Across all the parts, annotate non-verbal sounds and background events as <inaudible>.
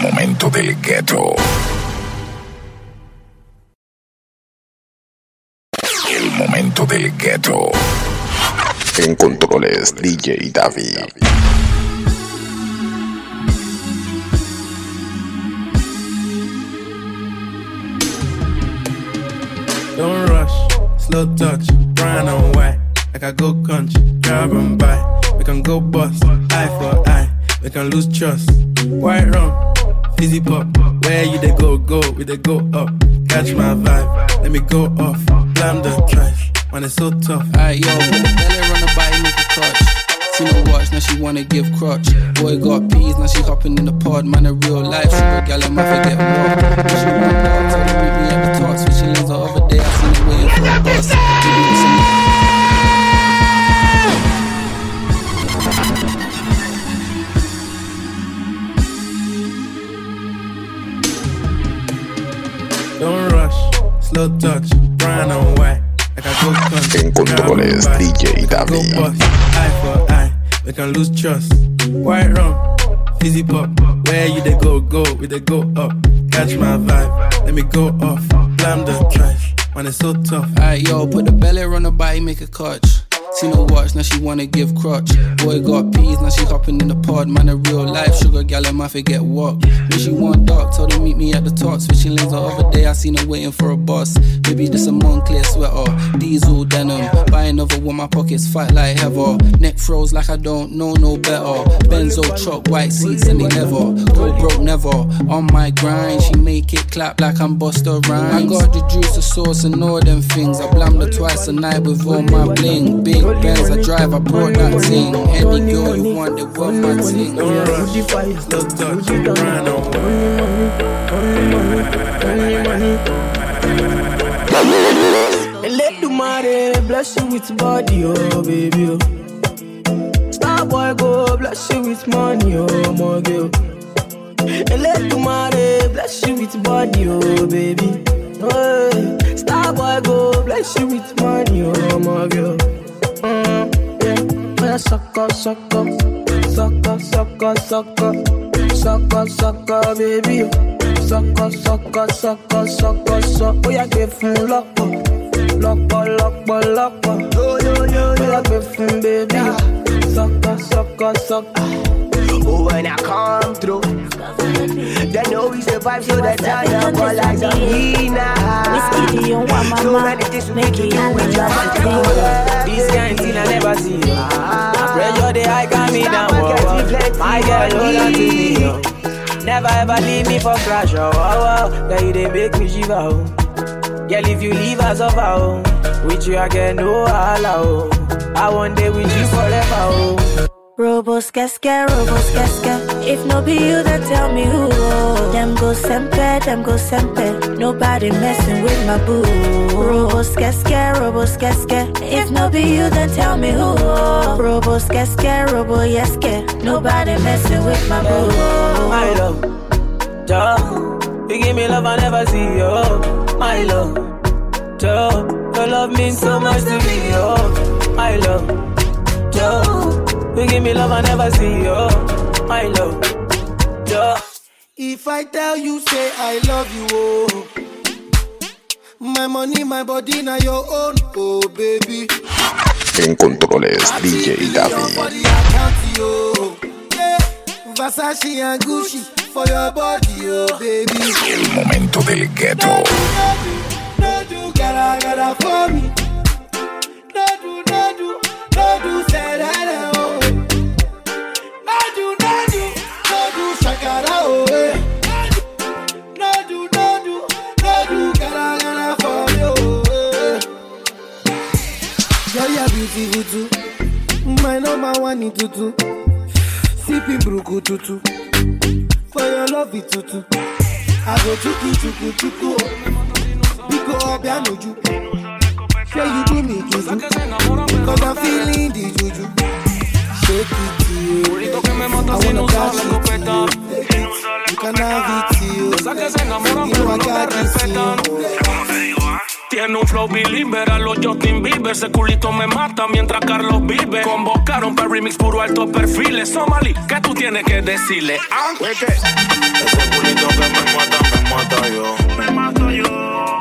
momento del ghetto. El momento del ghetto. En controles DJ David. Don't rush, slow touch, brown and white. Like I go country, grab and buy. We can go bust, eye for eye. We can lose trust. White rum, fizzy pop. Where you they go, go, we they go up. Catch my vibe, let me go off. Blam the trash, man, it's so tough. Alright, yo, belly on the body, make it touch. See no watch, now she wanna give crutch. Boy got peas, now she hopping in the pod. Man, a real life sugar gal, I might forget more. She want they meet me at the top. Switching lanes the other day, I seen her waiting for a bus. Slow touch, brown and white. Like I go country, En controles grab and buy. DJ We can go David. bust, eye for eye. We can lose trust. White rum, fizzy pop. Where you they go, go, we they go up. Catch my vibe, let me go off. Blam the trash, man, it's so tough. Alright, yo, put the belly on the body, make a clutch. See no watch, now she wanna give crutch. Boy got peas, now she hopping in the pod. Man, a real life sugar gal, I might forget what. When she want dark, told her meet me at the top. Switching lanes the other day, I seen her waiting for a bus. Maybe this a Moncler sweater, diesel denim. Buy another one, my pockets fight like heather. Neck froze like I don't know no better. Benzo truck, white seats and they never. Go broke never. On my grind, she make it clap like I'm Busta Rhymes. I got the juice, the sauce, and all them things. I blammed her twice a night with all my bling. Big Benz, I drive, I brought that thing. Any girl you want, they want my thing. Don't rush, slow touch, brown and white. Let the money bless you with body, oh baby. Oh. Star boy go bless you with money, oh my girl. And let the money bless you with body, oh baby. Oh, star boy go bless you with money, oh my girl. Oh. Mm, yeah, yeah, sucker, sucker, sucker, sucker, sucker, sucker, sucker, baby. Sucker, sucker, sucker, sucker, sucker. Oh, yeah, give him locker, locker, locker, locker. Yo, yo, yo, yo, yeah, give him baby. Sucker, sucker, sucker. Oh, when I come through, they know we survive, so they turn up like the Whiskey, you want my So mama, many things we make need to it do with your man. This kind thing I never see. I pressure the high calm me down. Stop and whoa, get whoa. My girl, hold on to me. yo. Never ever leave me for crash. Oh, oh, oh. Girl, you they make me shiver. Oh. Girl, if you leave us over, oh. with you I get no holla. Oh. I want day with you forever. Oh. Robos casca, robos casca. If no be you, then tell me who. Them go sempe, them go sempe. Nobody messing with my boo. Robos casca, robos casca. If no be you, then tell me who. Robos casca, robo yeske. Nobody messing with my boo. My love, Joe, you give me love I never see, oh. My love, Joe, your love means so much to me, oh. My love, Joe, you give me love I never see, oh. My love, Joe. If I tell you, say I love you, oh. My money, my body, now your own, oh baby. En controles DJ. Yeah. Versace and Gucci for your body, oh baby. El momento del ghetto. No do, no do, gotta, gotta for me. No do, no do, no do, say that, Beautiful too. My number one in tutu. Sipping bruku tutu. For your love it tutu. I go chuku chuku chuku. Biko obianoju. Say you do me juju. Cause I'm feeling the juju. Shake it to you. I wanna catch it to you. You can have it to you. You know I got this to you. Tiene un flow believer a los Justin Bieber. Ese culito me mata mientras Carlos vive. Convocaron para remix puro alto perfiles. Somali, ¿qué tú tienes que decirle? Ah, Ese culito que me mata, me mata yo. Me mato yo.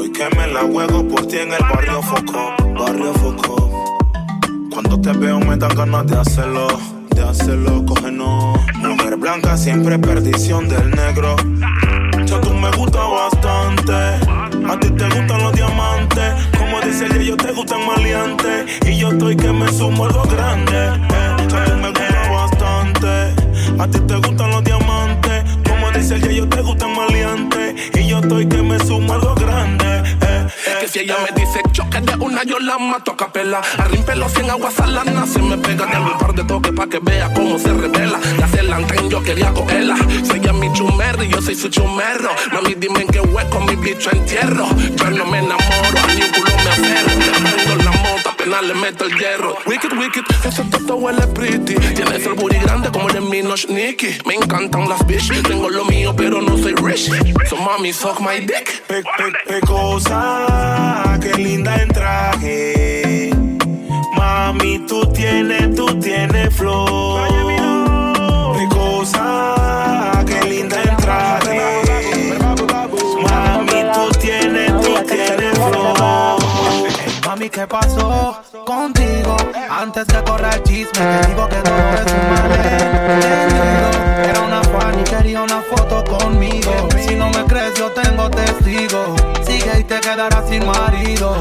Hoy que me la juego por ti en el barrio Foco. Barrio Foco. Cuando te veo me dan ganas de hacerlo. De hacerlo, cógenos. Mujer blanca siempre perdición del negro. Ya tú me gusta bastante a ti te gustan los diamantes. Como dice ella, yo te gustan maleantes. Y yo estoy que me sumo algo grande. Eh. Tú me gusta bastante. A ti te gustan los diamantes. Como dice ella, yo te gustan maleantes. Y yo estoy que me sumo algo grande. Que si ella me dice choque de una, yo la mato a capela. Arrimpe los 100 aguas salana, se me pega de un par de toques pa' que vea cómo se revela. Ya se la yo quería cogerla. Soy ella mi chumerro y yo soy su chumerro. Mami, dime en qué hueco mi bicho entierro. Yo no me enamoro, a ni culo me aferro. Apenas le meto el hierro. Wicked, wicked, ese toto huele pretty. Tienes el booty grande como el de Minosh Nicky. Me encantan las bitch, tengo lo mío, pero no soy rich. So mami, suck my dick. Pe, pe, cosa, qué linda en traje. Mami, tú tienes, tú tienes flow. Pecosa, ¿qué pasó contigo? Antes que corra el chisme, te digo que todo es un malentendido. Era una fan y quería una foto conmigo. Si no me crees, yo tengo testigo. Sigue y te quedarás sin marido.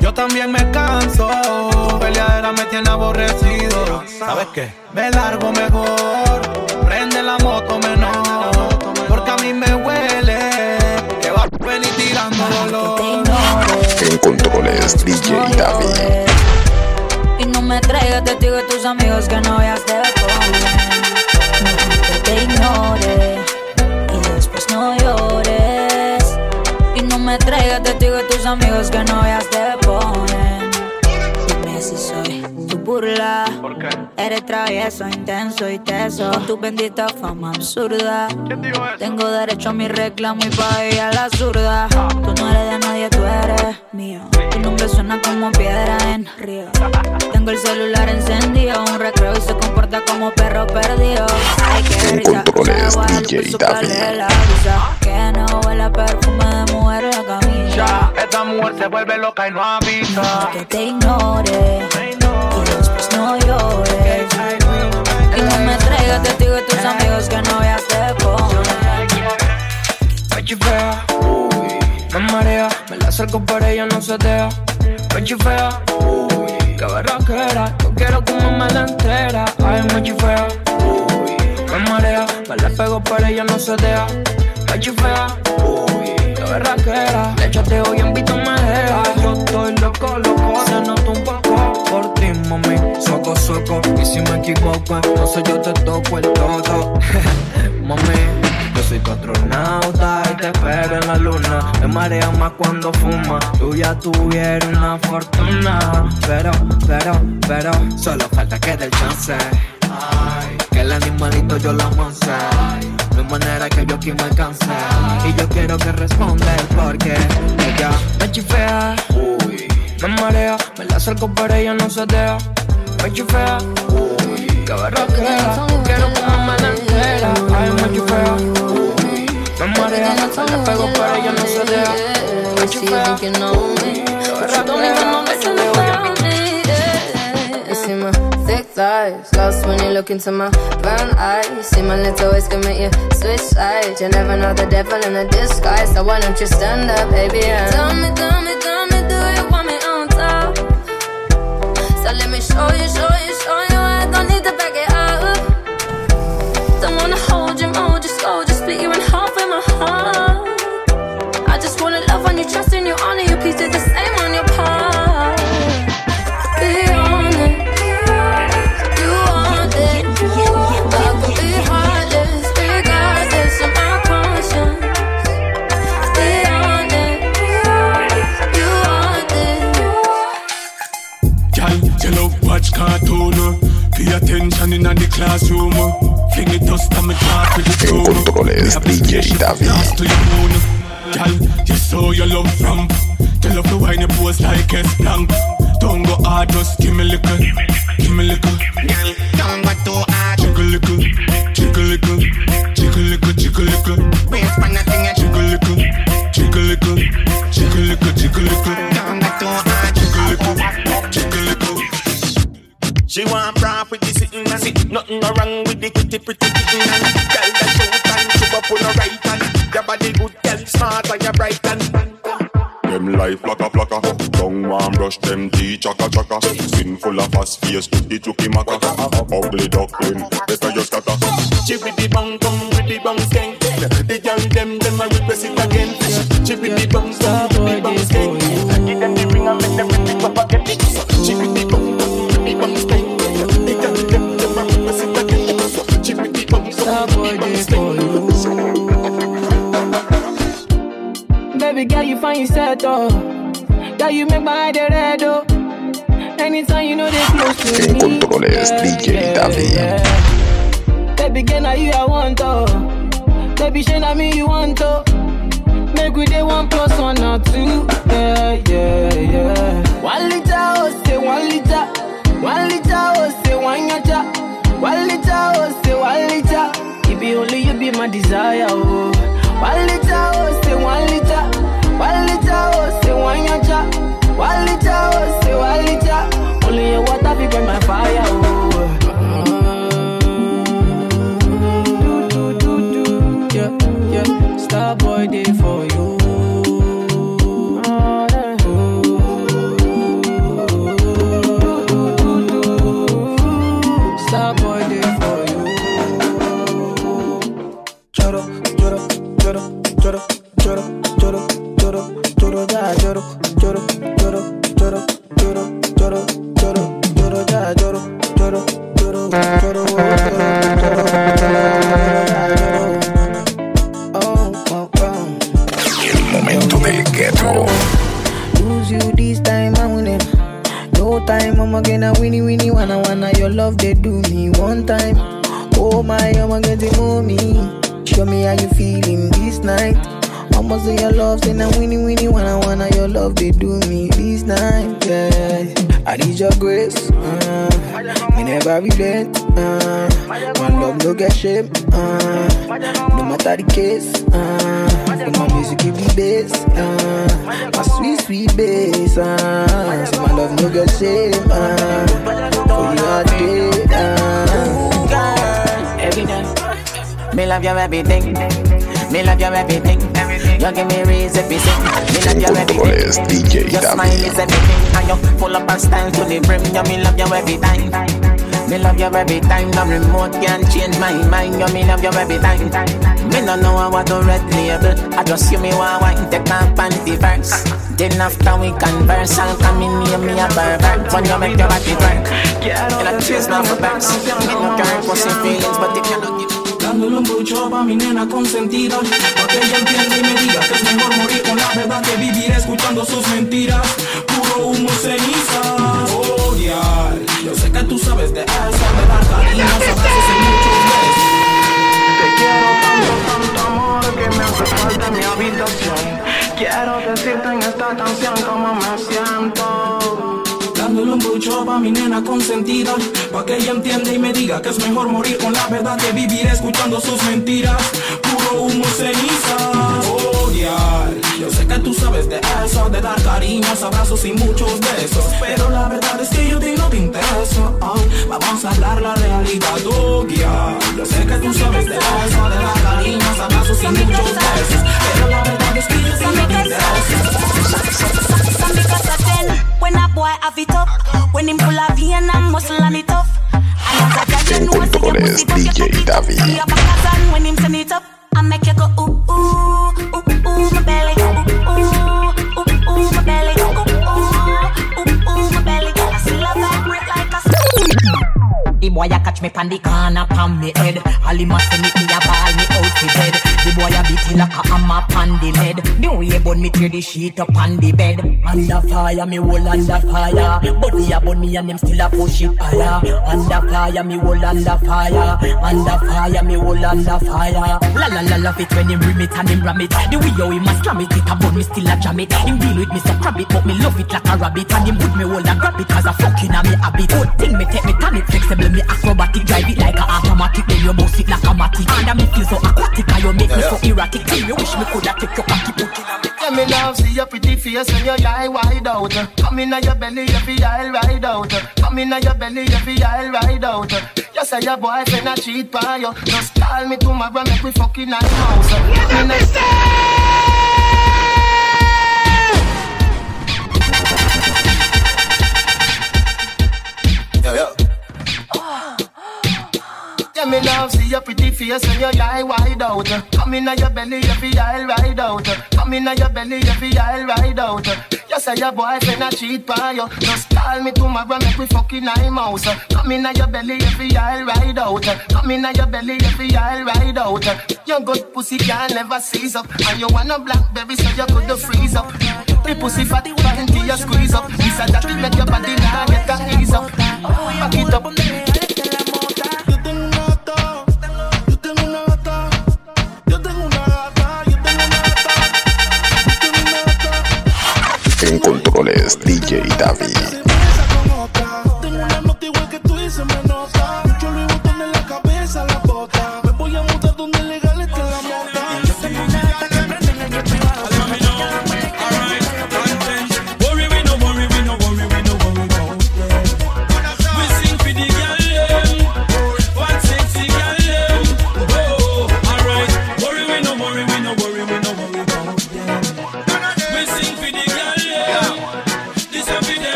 Yo también me canso. Peleadera me tiene aborrecido. ¿Sabes qué? Me largo mejor. Prende la moto menor. Porque a mí me huele. Que va a venir tirando dolor. En controles, DJ David. Y no me traigas testigo de tus amigos que no veas te. Que te ignore y después no llores. Y no me traigas testigo de tus amigos que no veas te ponen. Dime si soy burla. ¿Por qué? Eres travieso, intenso y teso. Con tu bendita fama absurda. ¿Quién dijo eso? Tengo derecho a mi reclamo y pa' ella la zurda. Tú no eres de nadie, tú eres mío. Tu nombre suena como piedra en río. Tengo el celular encendido, un recreo y se comporta como perro perdido. Ay, qué risa. DJ David. Que no huele a perfume de mujer la camisa. Ya, esta mujer se vuelve loca y no avisa. Que te ignore no llores. Y no me traigas testigo de tus amigos que no veas te ponen. Me chifea, uy, me marea, me la acerco pero ella no se deja. Me chifea, uy, qué berraquera, yo quiero que me la entera. Ay, me chifea, uy, me marea, me la pego pero ella no se deja. Me chifea, uy, qué berraquera, le chateo y en visto me deja. Yo estoy loco, loco, se nota un poco ti, mami. Soco, soco, y si me equivoco, no sé, yo te toco el todo. <laughs> mami. Yo soy tu astronauta y te espero en la luna. Me marea más cuando fuma. Tú ya tuvieras una fortuna. Pero, pero, pero, solo falta que dé el chance. Ay, que el animalito yo lo monce. No hay manera que yo aquí me alcance. Y yo quiero que responda porque ella me chifea. Uy, me marea. Me la acerco pero ella no se deja. Me chifea. Uy, que berraquera. Quiero que me la entera. Ay, me chifea. Uy, me marea. Me la pego pero ella no se deja. Me chifea. Que berraquera. Le chateo y en visto You see my thick thighs, lost when you look into my brown eyes. See my little ways can make you switch sides. You never know the devil in a disguise, so why don't you stand up, baby? Me, tell me, tell me, show you, show you, show oh, you. I don't need to back it up. Don't wanna hold you, just split you in half with my heart. I just wanna love on you, trust in you, honor you. Please do the same on your part. Pay attention in the classroom. Fling it dust and me talk with the En controles, DJ David. Last to your moon. Girl, you saw your love from. You love the wine you pose like a plank. Don't go hard, just give me little, give me little. Girl, don't go too hard. Jiggle little, jiggle little, Nothing no wrong with the kitty pretty kitten man. girl that show time to up on her right hand. Your body good, girl smart and your bright and. Them life flaka flaka, tongue warm brush them tea chaka chaka. Skin full of fast face, tuki tuki maka. Ugly duckling, better you scatter. She with bong, bong, bang, bong, the bang skank. The girl them them a request it again. She with bong, bong, bang, bong, the. Girl, you find yourself oh. Girl, you make my the red oh. Anytime you know they close to En me. controles, DJ David. Baby girl, now you I want oh. Baby, shey na me you want oh. Make we day one plus one or two. Yeah, yeah, yeah. One liter, oh, say one liter. One liter, oh, say one yacha. One liter, oh, say one liter. It be only you be my desire, oh. One liter, oh, say one liter. Walita, oh, say one your cha. Walita, oh, say walita. Only your water be burn my fire, oh. Starboy day for you. Love you everything. Me love you everything. You give me reason to sing. Me love you everything. DJ Your smile is everything, and you full up of style to the brim. You me love you every time. Me love you every time. No remote can change my mind. You me love you every time. Me no know what to red label. I just see me one wine take my panty first. Then after we converse, I'll come in near me a pervert. When you make your body work, and I chase now for backs. Me no care some feelings, but if you don't give Dándole un bucho pa' mi nena consentida. Pa' que ella entienda y me diga que es mejor morir con la verdad que vivir escuchando sus mentiras. Puro humo y cenizas Oh, dial Yo sé que tú sabes de eso De dar cariños, abrazos y muchos besos Te quiero tanto, tanto amor Que me hace falta en mi habitación. Quiero decirte en esta canción cómo me siento Dándole un bucho pa' mi nena consentida Pa' que ella entienda y me diga que es mejor morir con la verdad que vivir escuchando sus mentiras. Puro humo Oh, dial Yo sé que tú sabes de eso De dar cariños, abrazos y muchos besos Pero la verdad es que yo ti no te intereso Oh, Vamos a hablar la realidad, dial Yo sé que tú sabes de eso De dar cariños, abrazos y muchos besos Pero la verdad es que yo ti no te have it up, when him full of vein and muscle and it tough. And as a girl, you know, say your pussy tough, you it up. See your back as on when him send it up. I make you go ooh ooh ooh ooh my belly, ooh ooh ooh ooh my belly, ooh ooh ooh ooh my belly. I still love vibrate like a me pan the corner pan me head. Him a me me a ball me out fi bed. The boy a beat like a hammer pan the lead. The way bun me tear the sheet up on the bed. Under fire me hold under fire. Body a bun me and him still a push it higher. Under fire me hold under fire. Under fire me hold under fire. La la la love it when him bring it and him ram it. The way how him a slam it, it a bun me still a jam it. Him deal with me so crab it, but me love it like a rabbit. And him put me hold and grab it cause a fucking a me habit. Good thing me take me turn it flexible, me static Drive it like a automatic Then you boss it like a matic. And I me feel so aquatic And you make me so erratic. Till you wish me coulda take your cocky put in a me. Let me now see your pretty face And your eye wide out. Come in on your belly Every aisle ride out. Come in on your belly Every aisle ride out. You say your boyfriend a cheat by you. Just call me tomorrow Make we fucking nice house. Yeah, that mistake yeah, yeah me love, see your pretty face when your eye wide out. Come in your belly, feel I'll ride out. Come in your belly, feel I'll ride out. You say your boyfriend a cheat by you. Just call me tomorrow, make we fucking eye mouse. Come in your belly, feel I'll ride out. Come in your belly, feel I'll ride out. Your good pussy can never seize up, and you want a blackberry so you could freeze up. The pussy fat, plenty you squeeze up. This a that make your body now get a ease up. Back it up. En controles DJ David.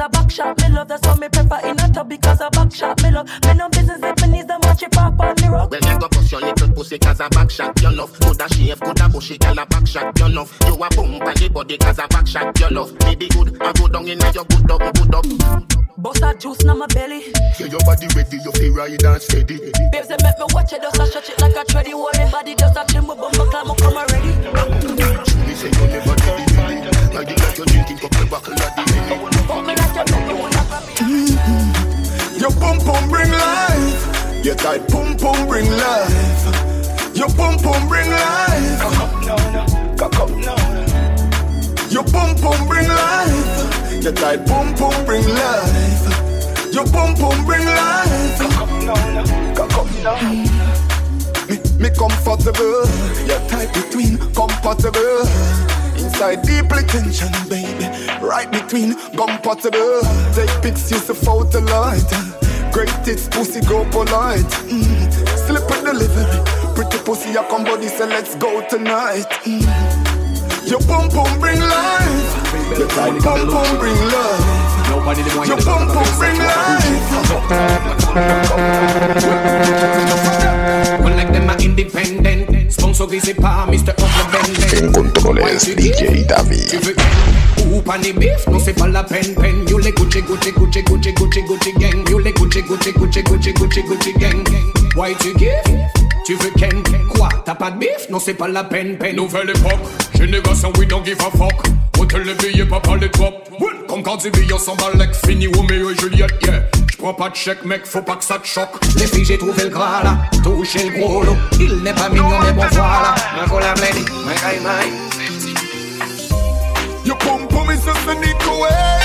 No hug because I back shot me love. That's why me prefer in a tub because I back shot me love. Me no business if me needs them watch it pop on me rug. Well, you go bust your little pussy cause a back shot your love. Coulda shave, coulda bushy, girl a back shot your love. You a bump on the body cause a back shot your love. Me be good, I go down in your good up, good up. Bust that juice na my belly. Yeah, your body ready, you feel ride and steady. Babes, they make me watch it, just a stretch it like a tready. Hold me body, just a chill, my bumper climb, come already. Me say you never did it, did it. Like you like you drinking couple buckle of the Fuck me like you know you wanna grab. Your pum pum bring life. Your tight pum pum bring life. Your pum pum bring life. Now, now. Cock up now. Your pum pum bring life. Your tight pum pum bring life. Your pum pum bring life. Cock up up now. Me, me comfortable. Your tight between compatible. Inside deeply tension, baby. Right between compatible. Take pics, use the photo light. Great Greatest pussy go polite. Mm. Slip a delivery. Pretty pussy, I come body, say let's go tonight. Mm. Your pum pum bring life. Your tight pum pum bring life. Nobody one Your pum pum bring life. One like them are independent. Sponsor visit pa Mr. En controles DJ David. Hoop on the beef, no c'est pas la peine, peine. You le Gucci, Gucci, Gucci, Gucci, Gucci, Gucci gang. You le Gucci, Gucci, Gucci, Gucci, Gucci, Gucci gang. Why tu give? Tu veux ken? Quoi? T'as pas de bif? Non, c'est pas la peine, peine. Nouvelle époque, génération we don't give a fuck. Hôtel les billets, pas par les top. Comme quand tu billes, on s'en bat like fini, Romeo et Juliette, yeah. J'prends pas de chèque, mec, faut pas que ça te choque. Les filles, j'ai trouvé le gras là, touché le gros lot. Il n'est pas mignon, mais bon voilà. Ma cola my guy, my. Your pum pum is just a nick away.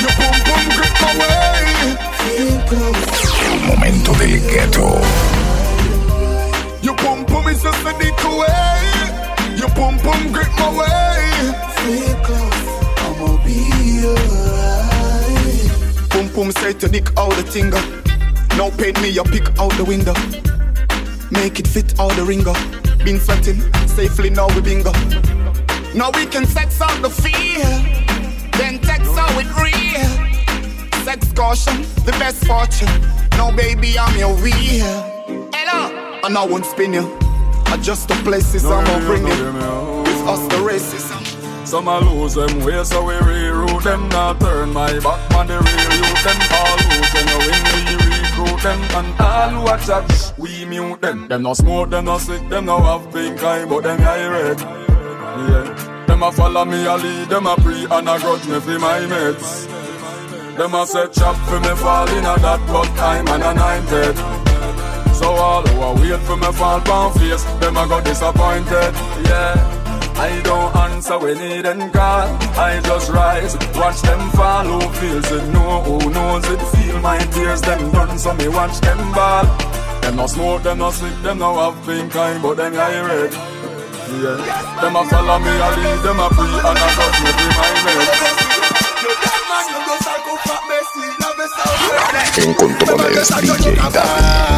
Your pum pum grip my way. Feel close. El momento del ghetto. Your pum pum is just a nick away. Your pum pum grip my way. Feel close. I'ma be alright. Pum say to dick out the tingle. Now paint me your pick out the window. Make it fit out the ringer. Been sweating safely now we bingo. Now we can sex out the fear, then text out with real. Sex caution, the best fortune. Now baby, I'm your wheel. Hello, and I won't spin you. Adjust the places I'm gonna bring you. With us the racism. Some a lose them way, so we reroute them. Not turn my back, man, the real youth them. All lose them, when we recruit them. And all who a chat, we mute them. Them no smoke, them no sick, them no have pink eye, but them eye red. Yeah. Them a follow me, a lead, them a pre and a grudge me for my mates. Them a set trap for me fall in a that, but I'm an anointed. So all who a wait for me fall pound face, them a go disappointed. Yeah. I don't answer when they then call. I just rise, watch them fall. Who feels it? No, who knows it? Feel my tears, them done, so me watch them ball. Them no smoke, them no sleep, them no have pink eye, but them eye red. Yeah. Them a follow me, I lead them a free, and I go to be my mate. En controles DJ David.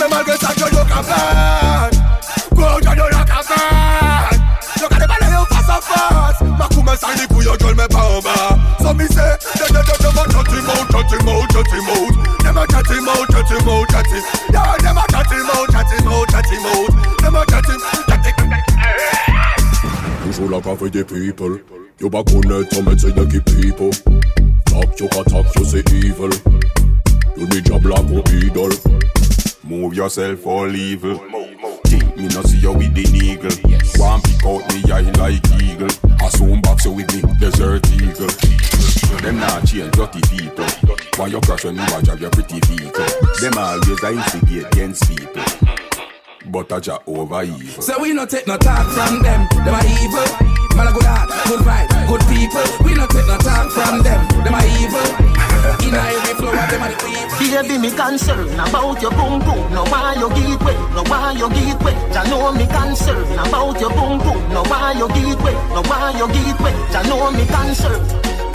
Remember que ça que yo capable Go yo yo la capable Yo ka de bale yo à face Ma koume sa li pou yo jol me pa en bas So me say De de de de ma chat him out Chat him out Chat him out. Dem a chat him out Chat him out Chat him. Yeah dem a chat him out Chat him out Chat him out. Dem a chat him Chat him. Toujours la cave des people. You ba connaître ton médecin de qui people Talk you talk you say evil You need job like a idol Move yourself all evil. Me not see you with the eagle. One pick out me eye like eagle. I soon box you with the desert eagle. Them not change dirty people. Why you crash when you drive your pretty vehicle? Them always a instigate against people. But I just over evil. So we no take no talk from them. Them are evil. Man a good heart, good vibe, good people. We no take no talk from them. Them are evil. In every flow, them are the people. Baby, me concern about your boom boom. No why you give way, no why you give way. Ya know me concern about your boom boom. No why you give way, no why you give way. Ya know me concern.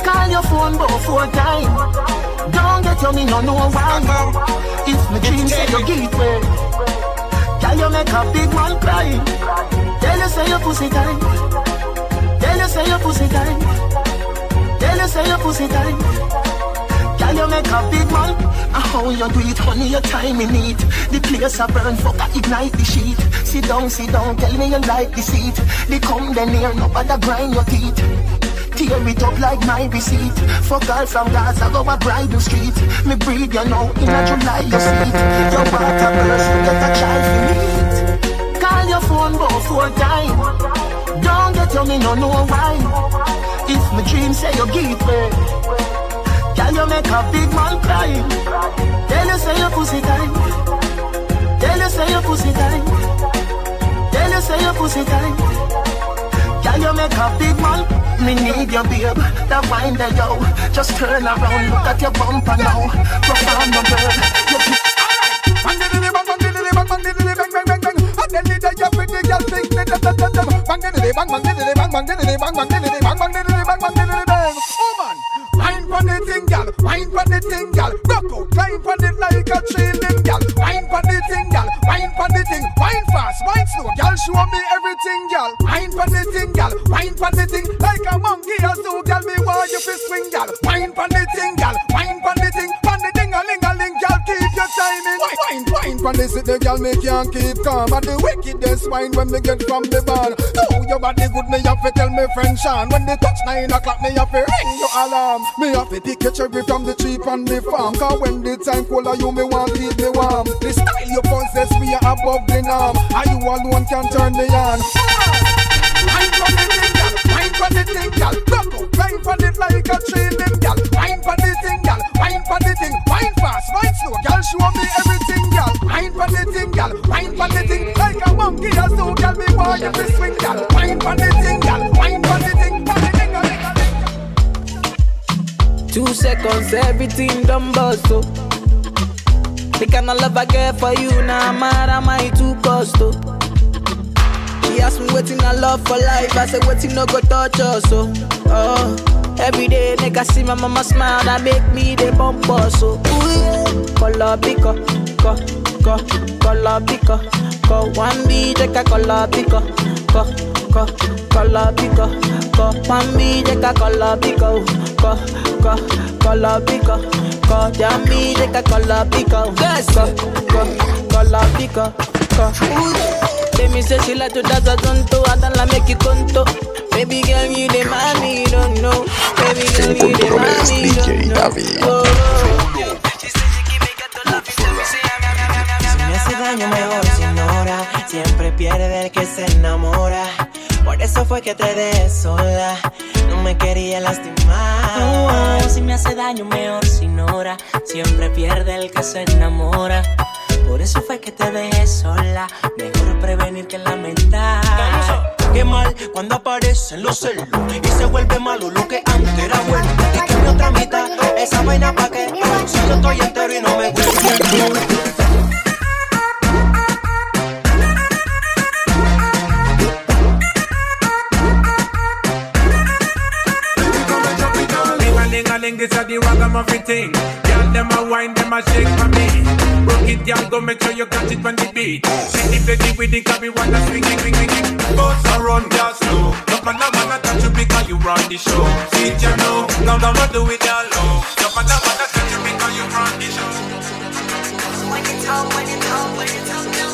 Call your phone both four time. Don't get your me no no why. If me dream say you give way, can you make a big man cry? Tell you say your pussy tight. Tell you say your pussy tight. Tell you say your pussy tight. Can you make a big man? How you do it, honey, your time in it The place a burn, fuck, I ignite the sheet Sit down, sit down, tell me you like the seat They come then here, no bother grind your teeth Tear it up like my receipt Fuck girl from Gaza, go a bridal street Me breathe, you know, in a July you seat Your water burst, you get a child for meet Call your phone, go four time Don't get you, me no know why If my dream say you give way Can you make a big man cry? Tell you say your pussy tight. Tell you say your pussy tight. Tell you say your pussy tight. Can you make a big man? Me need your babe, that wine there yo. Just turn around, look at your bumper now. Perform the girl. You keep Bang diddly bang bang diddly bang bang diddly bang bang bang bang. And then the day you pretty girl think that that that that. Bang diddly bang bang diddly bang bang diddly bang bang diddly bang bang diddly bang bang diddly bang. Oh man, wine pon the thing, gal. Wine pon the thing, gal. Rock out, climb pon it like a trailing, gal. Wine pon the thing, gal. Wine pon the thing. Wine fast, wine slow, gal. Show me everything, gal. Wine pon the thing, gal. Wine pon the thing like a monkey or so, gal. Me want you fi swing, gal. Wine pon the thing, gal. Wine pon the thing. Keep your timing. Wine, wine, wine pon this it, the gal me can't keep calm. And the wickedest wine when me get from the bar. Oh, your body good, me have to tell me friend Sean. When they touch nine o'clock, me have to ring your alarm. Me have to pick a cherry from the tree on the farm. Cause when the time cold, you me want keep me warm. The style you possess, we are above the norm. And you alone can turn me on. Wine pon the thing, gal. Wine pon the thing, gal. Rock out, wine pon it like a trailing, gal. Wine pon the thing, gal. Wine pon the thing. Wine fast, wine slow, gal. Show me everything, gal. Wine pon the thing, gal. Wine pon the thing like a monkey or so, gal. Me want you to swing, gal. Wine pon the thing, gal. Wine pon the thing. Two seconds, everything done bust, oh. The kind of love I get for you, now nah, mad am I too cost, oh. She asked me waiting I love for life, I said waiting no go touch us, oh. oh. Every day, nigga see my mama smile, that make me the bump us, oh. Ooh, yeah. Color pico, co, co, color pico, co. One B, take a color pico, co, co, color pico, co. One B, take a color pico, co, co, color pico, co. Jammy, take a color pico, co, co, color pico, co. Ooh, yeah. Tell me say she like to dance a tonto, I don't like make you conto. Baby girl, you the mommy, you don't know. Baby girl, you the mommy, you don't know. Oh, oh. Si me hace daño mejor se ignora Siempre pierde el que se enamora Por eso fue que te dejé sola No me quería lastimar Oh, si me hace daño, mejor se ignora. Siempre pierde el que se enamora. Por eso fue que te dejé sola. Mejor prevenir que lamentar. Qué mal cuando aparecen los celos y se vuelve malo lo que antes era bueno. Y que mi otra mitad, esa vaina pa' qué. Si yo estoy entero y no me gusta. Is a the ragamuffin thing. Girl, them a wine, them a shake for me. Rock it, girl, go make sure you catch it when the beat. See the lady with the copy, wanna swing, swing, swing, swing. Boss a run, girl, slow. No man, no man, touch you because you run the show. See it, you know. Now, now, what do it, girl, low. No man, no man, touch you because you run the show. When it's home, when it's home, when it's home, no.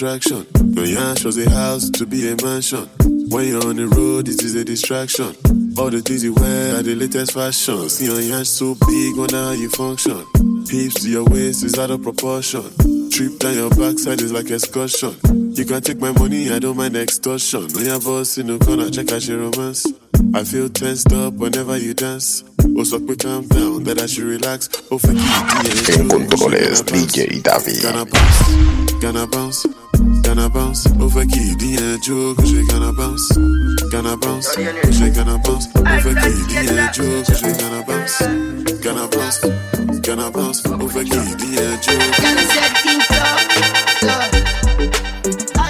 attraction. Your yarn shows a house to be a mansion. When you're on the road, it is a distraction. All the things you wear are the latest fashion. See your yarn so big, wonder how you function. Peeps to your waist is out of proportion. Trip down your backside is like excursion. You can take my money, I don't mind extortion. When your boss in the corner, check out your romance. I feel tensed up whenever you dance. Oh, so quick, calm down, that I should relax. Oh, for En controles DJ David. Gonna bounce, gonna bounce, gonna bounce. Over qui dit un jour que j'ai gonna bounce. Gonna bounce, que j'ai gonna bounce. Over qui dit un jour que j'ai gonna bounce. Gonna bounce, gonna bounce. Over qui dit un jour. Gonna things up, up.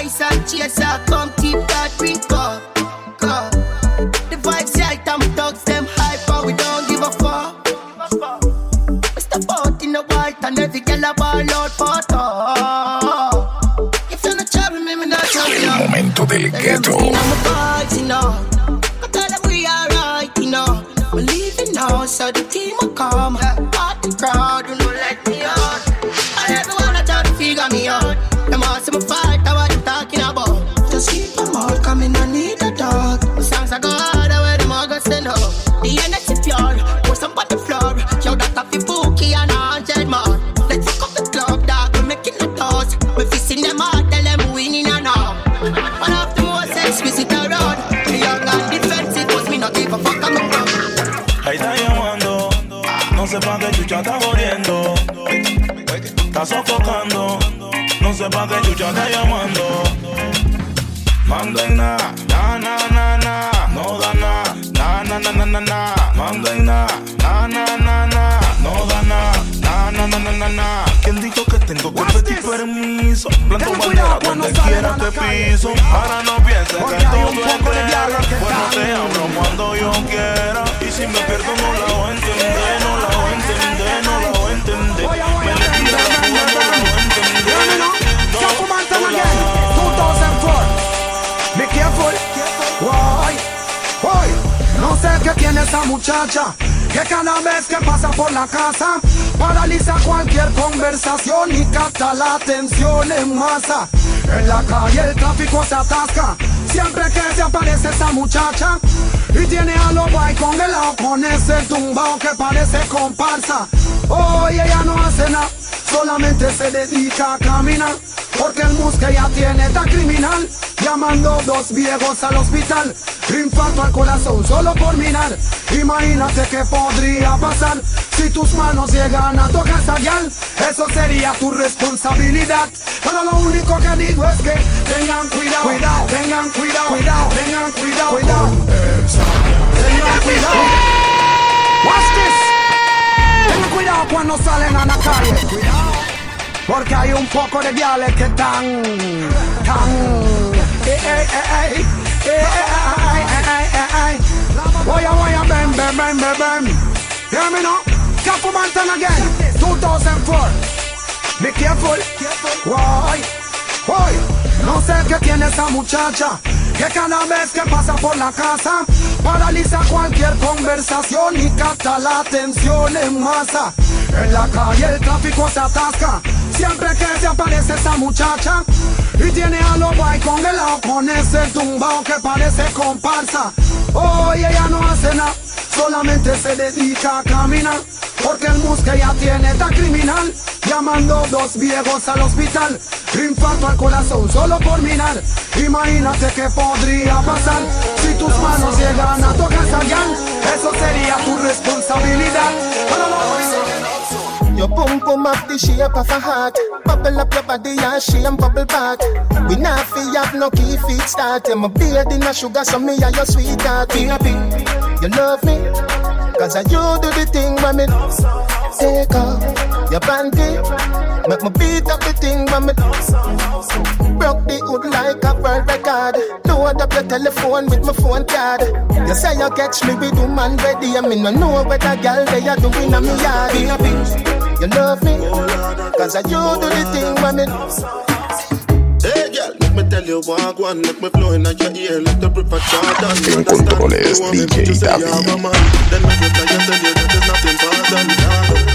Ice and chase up, come keep up. Leaving now, so the team will come. Party crowd, you know, let me out. And everyone I try to figure me out. Them all see muchacha. Que cada vez que pasa por la casa paraliza cualquier conversación y capta la atención en masa. En la calle el tráfico se atasca. Siempre que se aparece esa muchacha y tiene a los guay con el lado con ese tumbao que parece comparsa. Hoy ella no hace nada, solamente se dedica a caminar. Porque el musque ya tiene tan criminal Llamando dos viejos al hospital Infarto al corazón solo por mirar Imagínate qué podría pasar Si tus manos llegan a tocar guial Eso sería tu responsabilidad. Pero lo único que digo es que Tengan cuidado, cuidado, tengan cuidado, cuidado, tengan cuidado, cuidado. Tengan cuidado. Watch this Tengan cuidado cuando salen a la calle. Cuidado. Porque hay un poco de viales que están, tan, eh, eh, eh, eh, Voy a, bam, bam, bam, bam, bam. Hear me now? Capo Mountain again, 2004. Be careful, why, why? No sé qué tiene esa muchacha que cada vez que pasa por la casa paraliza cualquier conversación y capta la atención en masa. En la calle el tráfico se atasca siempre que se aparece esa muchacha y tiene a los con el con ese tumbao que parece comparsa. Hoy ella no hace nada, solamente se dedica a caminar. Porque el musque ya tiene tan criminal Llamando dos viejos al hospital Infarto al corazón solo por mirar Imagínate qué podría pasar Si tus manos llegan a tocar Sayan Eso sería tu responsabilidad Your boom boom up the shape of a heart. Bubble up your body and she and bubble back. We not fi have no key feet start. I'm a beard in a sugar, so me and your sweetheart. Baby, you love me. Cause I you do the thing when me take off your panty. Make me beat up the thing when me broke the hood like a world record. Load up your telephone with my phone card. You say you catch me with woman ready, I mean I know what a girl they are doing on me yard. Baby, you love me, cause I you do the thing when me. Hey girl, me tell you walk one, make me flow in your ear like the river Jordan. En controles DJ David. Then I reply and tell you that there's nothing.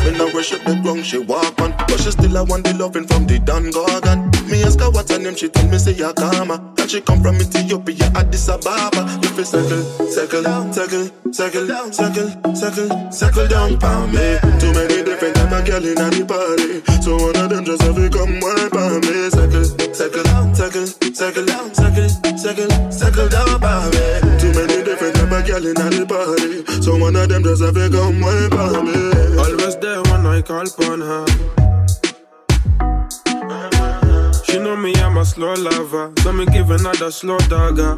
When I worship the ground, she walk on, but she still I want the loving from the Don Gorgon. Me ask her what's her name, she tell me say Yakama, and she come from Ethiopia, Addis Ababa. If you circle, circle, circle, circle, circle, circle, circle down for me. Too many different type of girl in the party, so one of them just have to come wine for me. Circle, circle, circle, circle, circle, circle, circle down for me. Too many different type of girl in the party, so one of them just have to come wine for me. Always there when I call upon her. She know me, I'm a slow lover. Don't me give another slow dagger.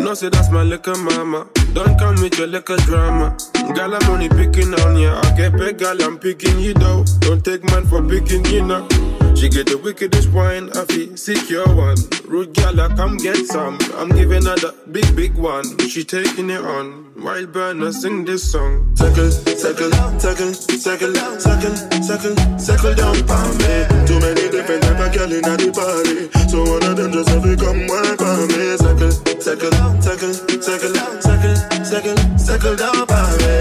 No, say that's my little mama. Don't come with your little drama. Girl, I'm only picking on ya. I get paid, girl, I'm picking you though. Don't take man for picking you now. She get the wickedest wine, I feel secure one. Rude gal, I come get some. I'm giving her the big, big one. She taking it on. Wild burner, sing this song. Circle, circle, circle, circle, circle, circle, circle down for me. Too many different type of girl in the party, so one of them just have to come work for me. Circle, circle, circle, circle, circle, circle, circle down for me.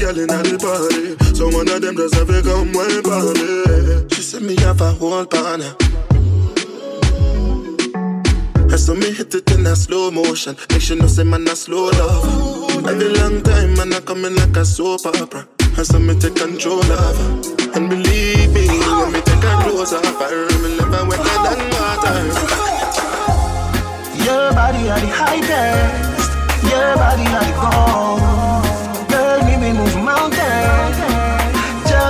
Girl in the party, so one of them just have to come for me. She said me have a whole partner. I saw me hit it in a slow motion. Make sure no say man a slow love. Every long time man a coming like a soap opera. I saw me take control of her. And believe me, when me take her clothes off her, me her wetter than water. Your body are the highest. Your body are the gold.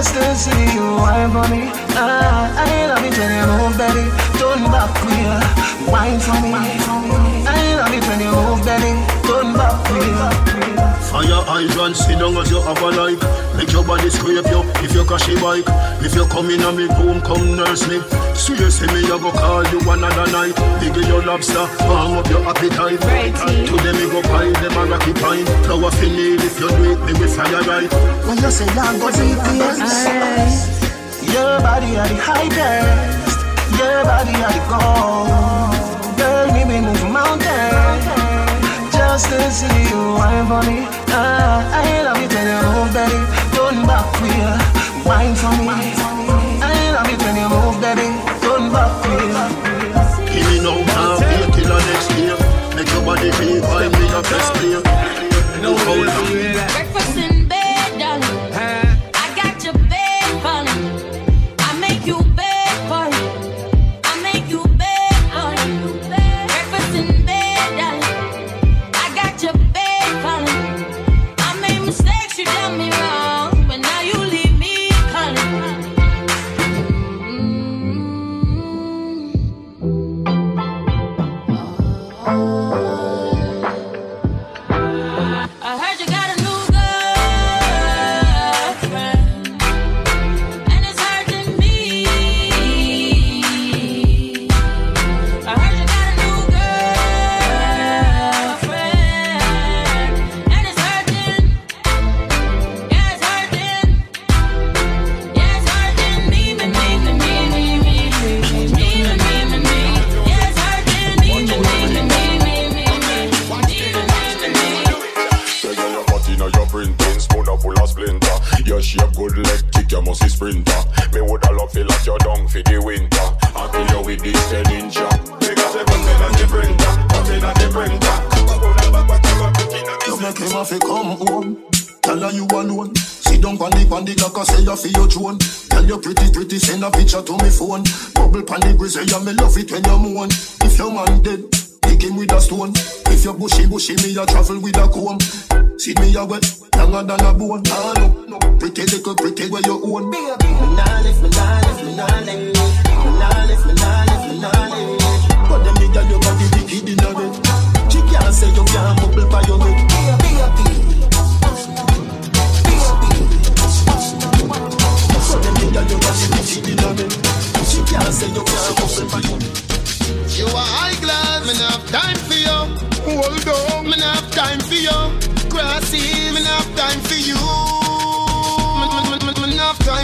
Just to see you wine for me. Ah, I love it when you move, baby. Turn back queer, wine for me. I love it when you move, baby. Turn back queer. Fire eyes and sit down as you have a like Make your body scrape you if you crash a bike If you come in on me room, come nurse me So you see me, I go call you another night Big your lobster, warm up your appetite To Today me go buy them a rocky pine Flower for me if you do it, me will fire right When you say go deep, yes. Your body are the highest. Your body are the gold. Girl, me move mountains just to see you for me. Ah, I love it when you move, baby. Turn back queer, wine for me. I love it when you move, baby. Turn back queer. Give me no time, till the next year Make your body feel fine, me a best player No how long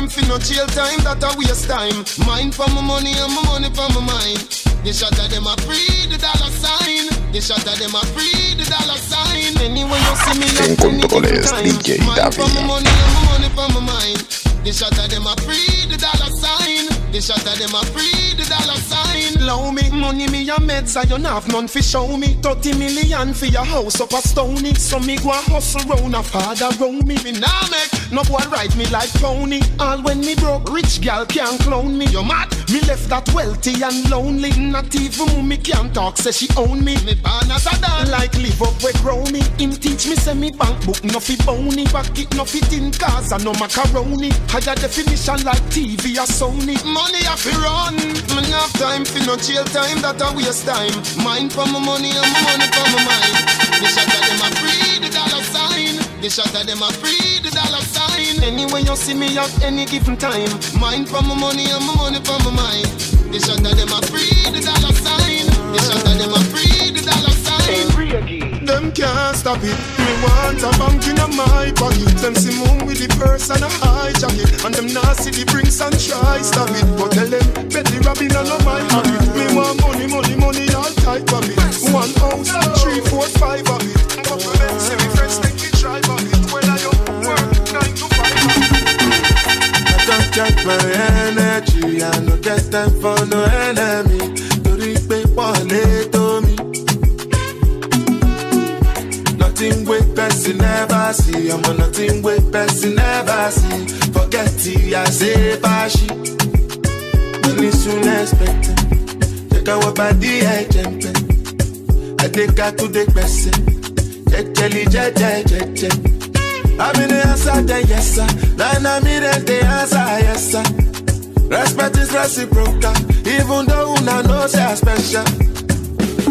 time for no chill time, that a waste time. Mind for my money and my money for my mind. The shot of them a free the dollar sign. The shot of them a free the dollar sign. Anyway you see me En controles DJ Mind for my money and my money for my mind. The shot of them a free the dollar sign. The shot of them a free the dollar sign. Low me money me a meds you not have none fi show me. Thirty million for your house up a stony. So me go a hustle round a father round me. Me nah make no boy ride me like pony. All when me broke, rich gal can't clone me. You mad? Me left that wealthy and lonely. Not even mommy can't talk, say she own me. Me born as a dad, like live up where grow me. Him teach me say me bank book no fi bony. Back it no fit in cars and no macaroni. Higher definition like TV or Sony. Money I fi run. Me have time fi no jail time, that a waste time. Mind for my money and my money for my mind. The shot of them a free the dollar sign. The shot of them a free the dollar sign. Anyway you see me at any given time. Mind for my money and my money for my mind. The shot of them a free the dollar sign. The shot of Them can't stop it. Me want a bank in my pocket. Them see moon with the purse and a high jacket. And them see the brinks and try stop it. But tell them, Betty Robin and no my habit. Me want money, money, money, all type of it. One house, three, four, five of it. Men say me it. I work, I don't check my energy. I no get time for no enemy. Torí pé wọlé Nothing wey person never see. I'm on nothing wey person never see. Forget eh, it, I say bashi. Money soon expected. Check out what body eh, I jump I take her to the person. Eh. Jejeli, jeje, jeje. I'm in the answer, then yes sir. Then I'm in the answer, yes sir. Respect is reciprocal, even though una know say I special.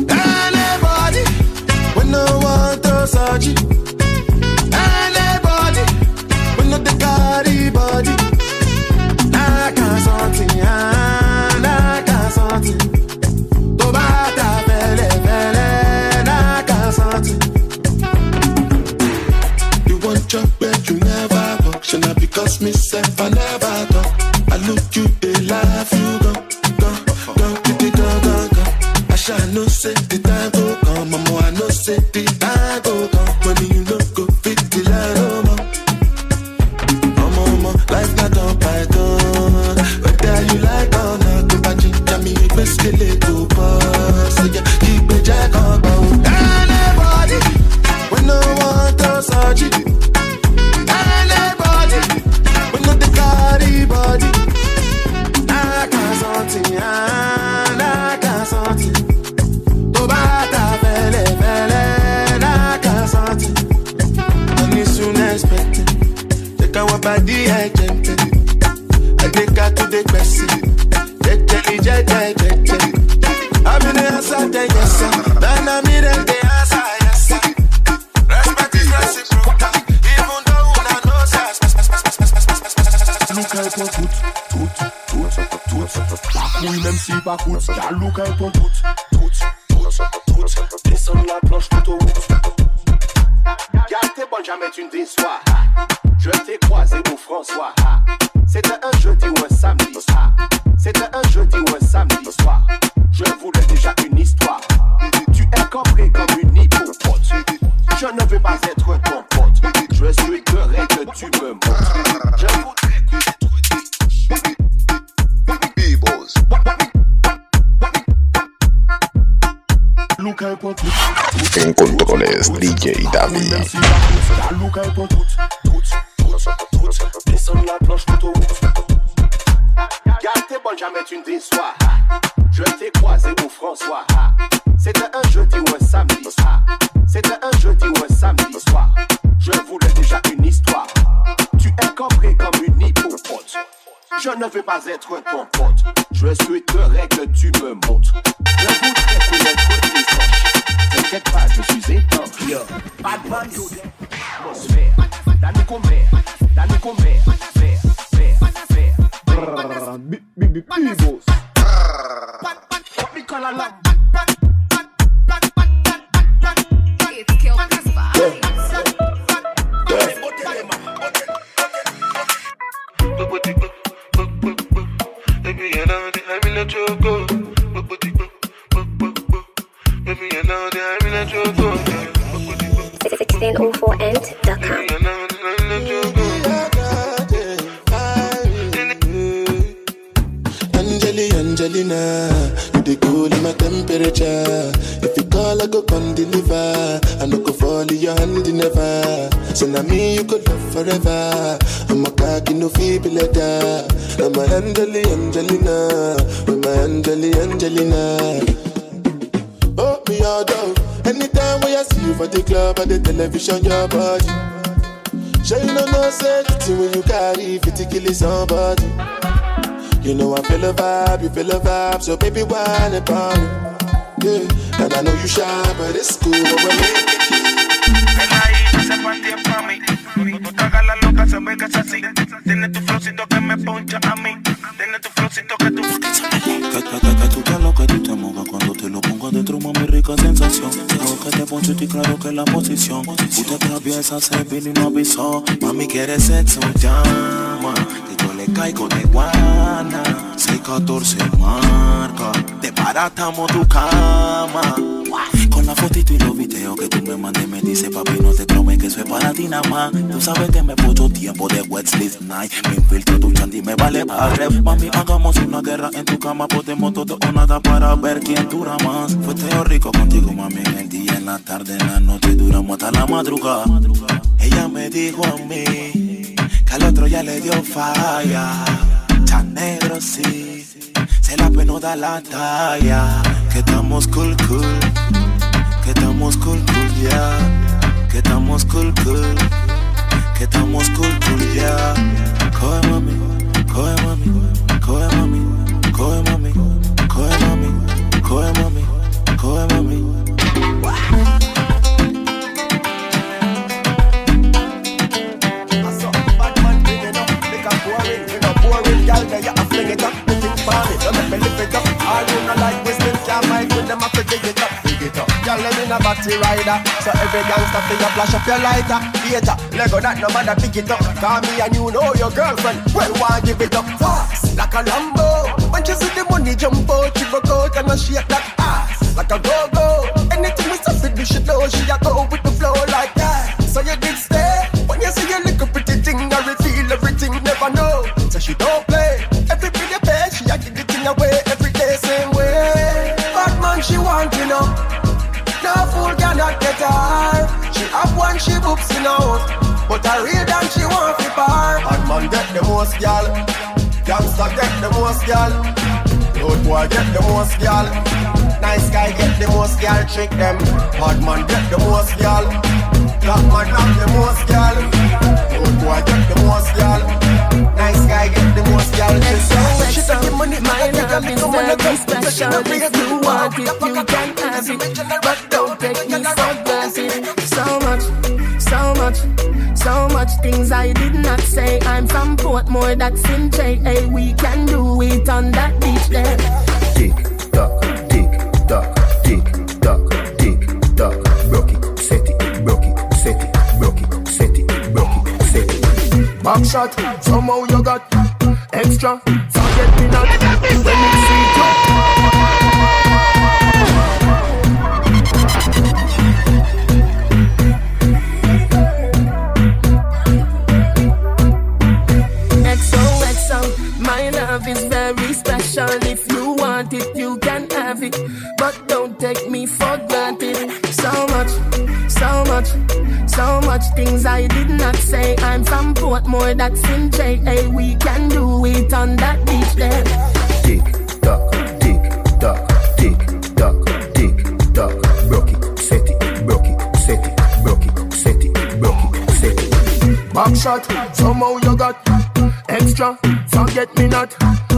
Anybody, no want to search it. Anybody, we no the carry body. Nah, can't something, nah, can't nah, can't. You want you never not because me self I never talk. I look you, they laugh, you I know say the time come, mama. I know say the time come. When you know go fit the line, oh mama. Mama, mama, life not by God. Whether you like or not, go back to me, best pas look put, put, pas être Me all down. Anytime when I see you for the club or the television, your body. Sure you know no safety when you carry 50 kill somebody. You know I feel a vibe, you feel a vibe, so baby whine about me. Yeah, and I know you shy, but it's cool. But we're se partía pa' mí. Cuando te hagas la loca, se ve que es así. Tiene tu flowcito que me poncha a mí. Tiene tu flowcito que tú rica sensación. Creo que te poncho y claro que la posición. Usted atraviesa, se vino y no avisó. Mami, quiere sexo, llama. Yo le caigo de guana. 614 marca. Te baratamos tu cama. La fotito y los videos que tú me mandes me dice papi no te cromes que eso es para ti nada más Tú sabes que me puso tiempo de wet sleep night. Me infiltro tu chandy me vale barre Mami hagamos una guerra en tu cama Podemos todo o nada para ver quién dura más. Fue rico contigo mami en el día, en la tarde, en la noche Duramos hasta la madrugada. Ella me dijo a mí Que al otro ya le dio falla. Tan negro sí Se la pena da la talla. Que estamos cool cool que estamos cool cool ya, yeah. que estamos cool cool, que estamos cool cool ya. Yeah. Coge mami, coge mami, coge mami, coge mami, coge mami, coge mami, coge mami. Girl, them in a battery rider. So every gangster you flash up your lighter. Later, Lego that no matter pick it up. Call me and you know your girlfriend. Well, why give it up? Fast Like a Lambo. When she see the money jump out She broke out and I shake that ass. Like a go-go. Anything we say you should know She a go with cannot. She have one, she books in house. But I real than she want to bar. Bad man get the most gal. Gangsta get the most gal. Road boy get the most gal. Nice guy get the most gal. Trick them. Bad man get the most gal. Black man have the most gal. Road boy get the most gal. Nice guy get the most gal. She take the money, My love is very special. If you want it, you can have it. But don't take me much, so much things I did not say. I'm from Portmore, that's in J. Hey, we can do it on that beach there. Tick tock, tick tock, tick tock, tick tock. Broke it, set it, broke it, set it, broke it, set it, broke it, set it. Back shot, somehow you got extra. Forget me not when you see it, you can have it. But don't take me for granted. So much, so much, so much things I did not say. I'm from Portmore, that's in J. Hey, we can do it on that beach there. Tick tock, tick tock, tick tock, tick tock. Broke it, set it, broke it, set it, broke it, set it, broke it, set it. Back shot, somehow you got extra. Forget me not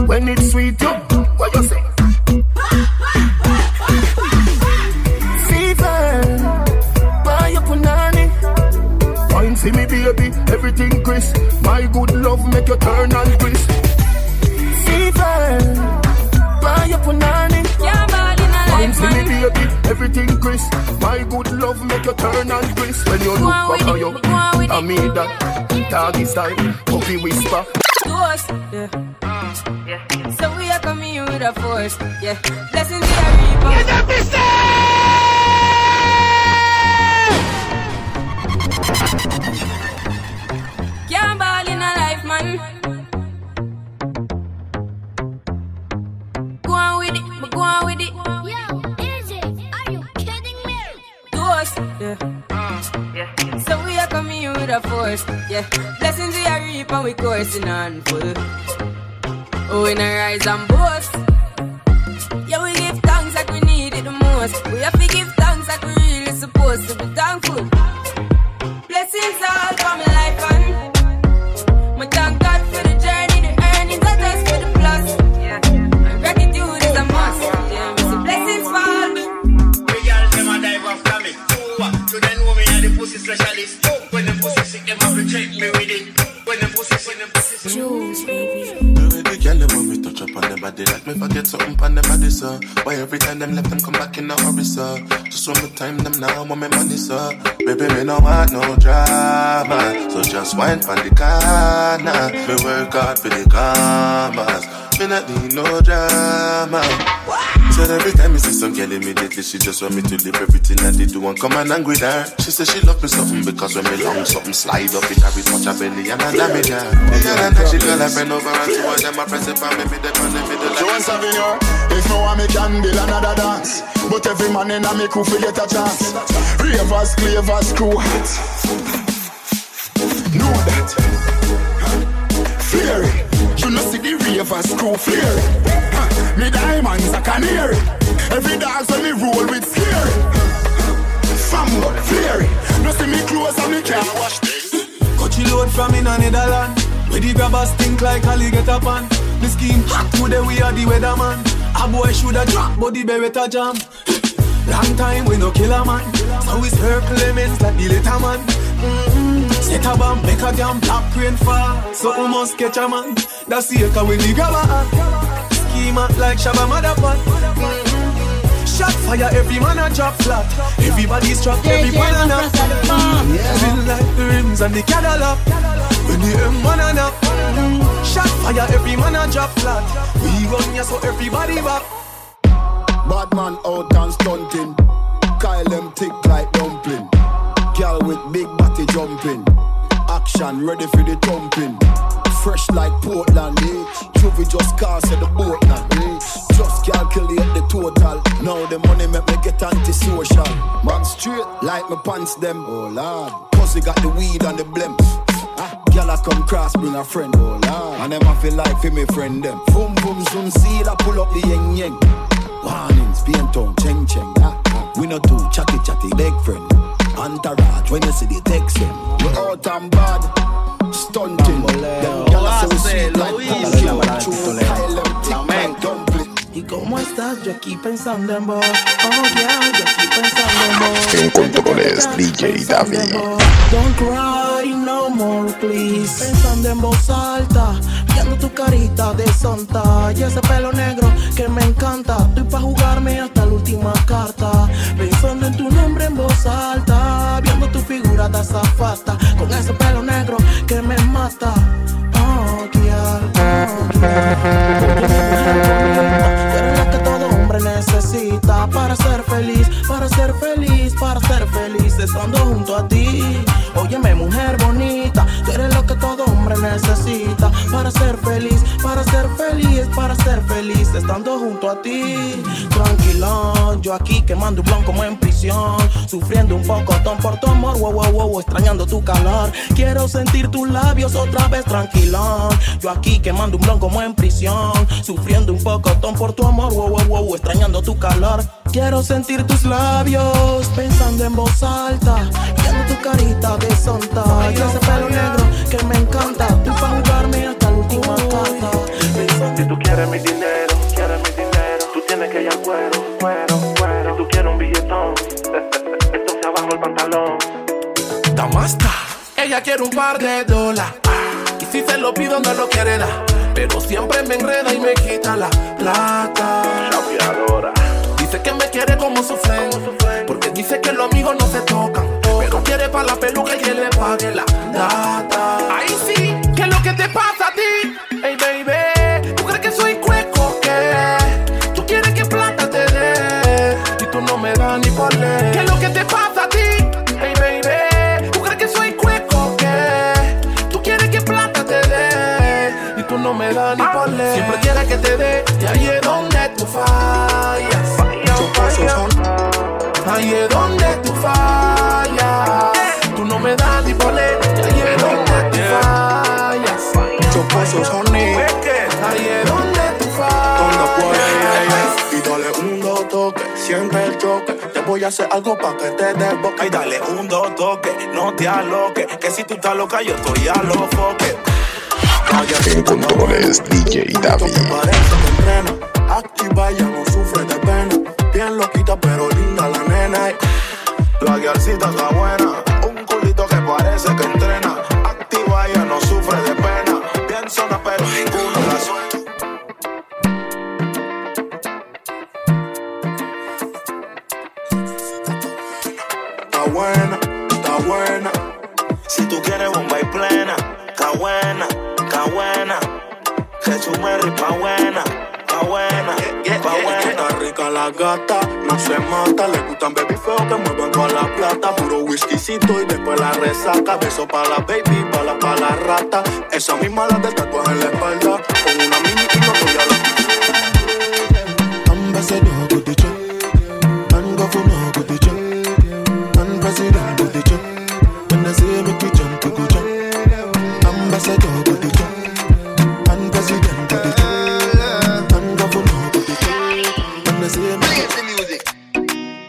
when it's sweet. You, what you say? See me baby, everything crisp. My good love make you turn and crisp. Fever, buy your punani. Wine see me baby, everything crisp. My good love make you turn and crisp. When you look back at you, I mean that doggy style, puppy whisper. Ghost, yeah. yeah. So we are coming with a force, yeah. Blessings we are reaping. Get that Can't ball in a life, man. Go on with it, but go on with it. Yo, easy. Are you kidding me? Ghost, yeah. Mm, yeah. So we are coming here with a force, yeah. Blessings we are reaping, we coursing on full. Oh, we not rise and boast. Yeah, we give thanks like we need it the most. We have something on them body, sir. Why every time them left them come back in a hurry, sir? Just one more time them now want me money, sir. Baby, me no want no drama, so just wine from the corner. Me work hard for the commas. Me not need no drama. Said every time me see some girl immediately she just want me to leave everything that they do and come and with her. She said she love me something because when me long something slide up it every touch her belly and I damage her. Yeah, and then she call her friend over and two of them I press it for me, me them and them middle Joan Savignon, if no one me can build another dance. But every man in a me crew fi get a chance. Ravers, clavers, crew hot Know that. Flare You know see the ravers crew Huh, Me diamonds a canary Every dance when me roll with scary Fambo, flare it No see me clothes and me can't wash this. Coachy load from in a Netherland. Where the grabbers think like up on. The scheme hot today we are the weatherman. A boy shoulda drop, but the beretta jam. Long time we no kill a man. So we circle lemons like the little man. Mm-hmm. Set a bomb, make a damn black rain fall. So we must catch a man. That's the echo when the grabber. Schema like Shabba Motherfucker. Mm-hmm. Shot fire, every man a drop flat. Everybody's trapped, every one a nap. Feel like the rims and the Cadillac. When the M1 a nap. Shot fire, every man a drop flat. We run ya so everybody back. Bad man out and stunting. Kyle them thick like dumpling. Girl with big body jumping. Action ready for the thumping. Fresh like Portland, eh? Juvie just cast at the boat now, eh? Just calculate the total. Now the money make me get antisocial. Man straight like my pants them. Oh lord, pussy got the weed and the blem. Ah, Girl, I come cross, bring a friend, oh lord. And them I feel like for me friend them. Boom, boom, soon see I pull up the yeng yeng. Warnings, being town, cheng cheng. Ah, ah. We no too chatty chatty, big friend. Entourage, when you see the text them. We out and bad, stunting. Them say we sweet like pumpkin. True, Kyle them. ¿Y cómo estás? Yo aquí pensando en vos. Oh yeah, yo aquí pensando en vos. En controles, DJ David. Don't cry no more, please. Pensando en voz alta, viendo tu carita de santa y ese pelo negro que me encanta. Estoy pa' jugarme hasta la última carta. Pensando en tu nombre en voz alta, viendo tu figura de azafata con ese pelo negro que me mata. Oh, yeah, oh, yeah. Para ser feliz, para ser feliz, para ser feliz estando junto a ti. Óyeme, mujer bonita, tú eres lo que todo hombre necesita para ser feliz, para ser feliz, para ser feliz estando junto a ti. Tranquila, prisión. Yo aquí quemando un blon como en prisión. Sufriendo un poco ton por tu amor, wow, wow, wow, extrañando tu calor. Quiero sentir tus labios otra vez tranquilón. Yo aquí quemando un blon como en prisión. Sufriendo un poco ton por tu amor, wow, wow, wow, extrañando tu calor. Quiero sentir tus labios pensando en voz alta. Viendo tu carita de santa. Y ese pelo negro que me encanta. Tú para jugarme hasta la última carta. Si tú quieres mi dinero, Ella quiere un par de dólares. Y si se lo pido, no lo quiere dar. Pero siempre me enreda y me quita la plata. Dice que me quiere como sufren. Porque dice que los amigos no se tocan. Pero quiere para la peluca y que le pague la data. Ahí sí, ¿qué es lo que te pasa a ti? Hey baby, no me das ni por ley. Siempre quieres que te dé y ahí es donde tú fallas. Ahí es donde tú fallas. Tú no me das ni por ley y ahí es donde tú fallas. Chocosos, honey. Ahí es donde tú fallas. puedes Y dale un dos toque, siente el choque. Te voy a hacer algo pa' que te des boca. Ay, dale un dos toque, no te aloques. Que si tú estás loca, yo estoy a los foques. En controles, DJ David. Activa, ya no sufre de pena. Bien loquita, pero linda la nena. La guiarcita está buena, un culito que parece que entrena. Activa, ella no sufre de pena. Bien zona, pero ninguno la suena. Está buena, está buena. Si tú quieres bomba Jesús Merry, pa' buena, pa' buena, pa' buena. Está rica la gata, no se mata. Le gustan baby feo que muevan toda la plata. Puro whiskycito y después la resaca. Beso para la baby, bala para la rata. Esa misma la del tatuaje en la espalda. Con una mini y no estoy a la Ambassador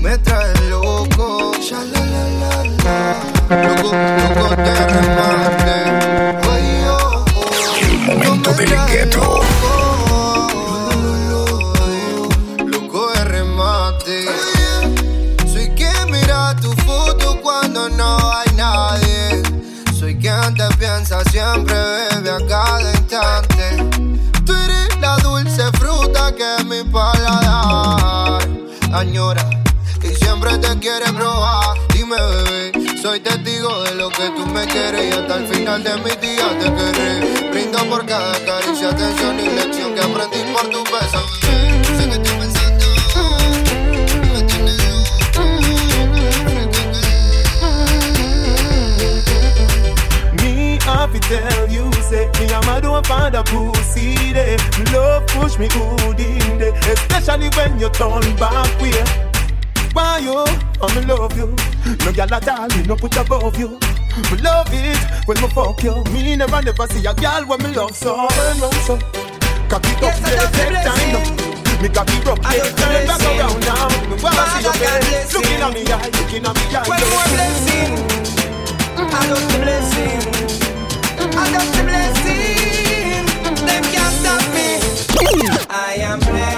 me traes loco. Ya la la la la. Loco, loco de remate. Ay, oh, oh, Momento del gueto. loco de remate. Soy quien mira tu foto cuando no hay nadie. Soy quien te piensa siempre, bebe a cada instante. Tú eres la dulce fruta que mi paladar añora siempre te probar. Dime, bebé, soy testigo de lo que tú me quieres y hasta el final de mis días te querré. Brindo por cada caricia, atención y lección que aprendí por tu beso. Me tell you, say me a mad don't find a pussy there. Love push me good in there, especially when you turn back way. Why you? Oh, me love you. No gyal at all, me no put above you. Me love it when me fuck you. Me never never see a gyal when me love so. Burn round so. Cock it up, yeah, take time now. Me cock it up, yeah, turn back around now. Me wanna see your face, looking at me eye, looking at me eye. More blessing. Mm-hmm. I got the blessing. Mm-hmm. I got the blessing. Them can't stop me. I am blessed.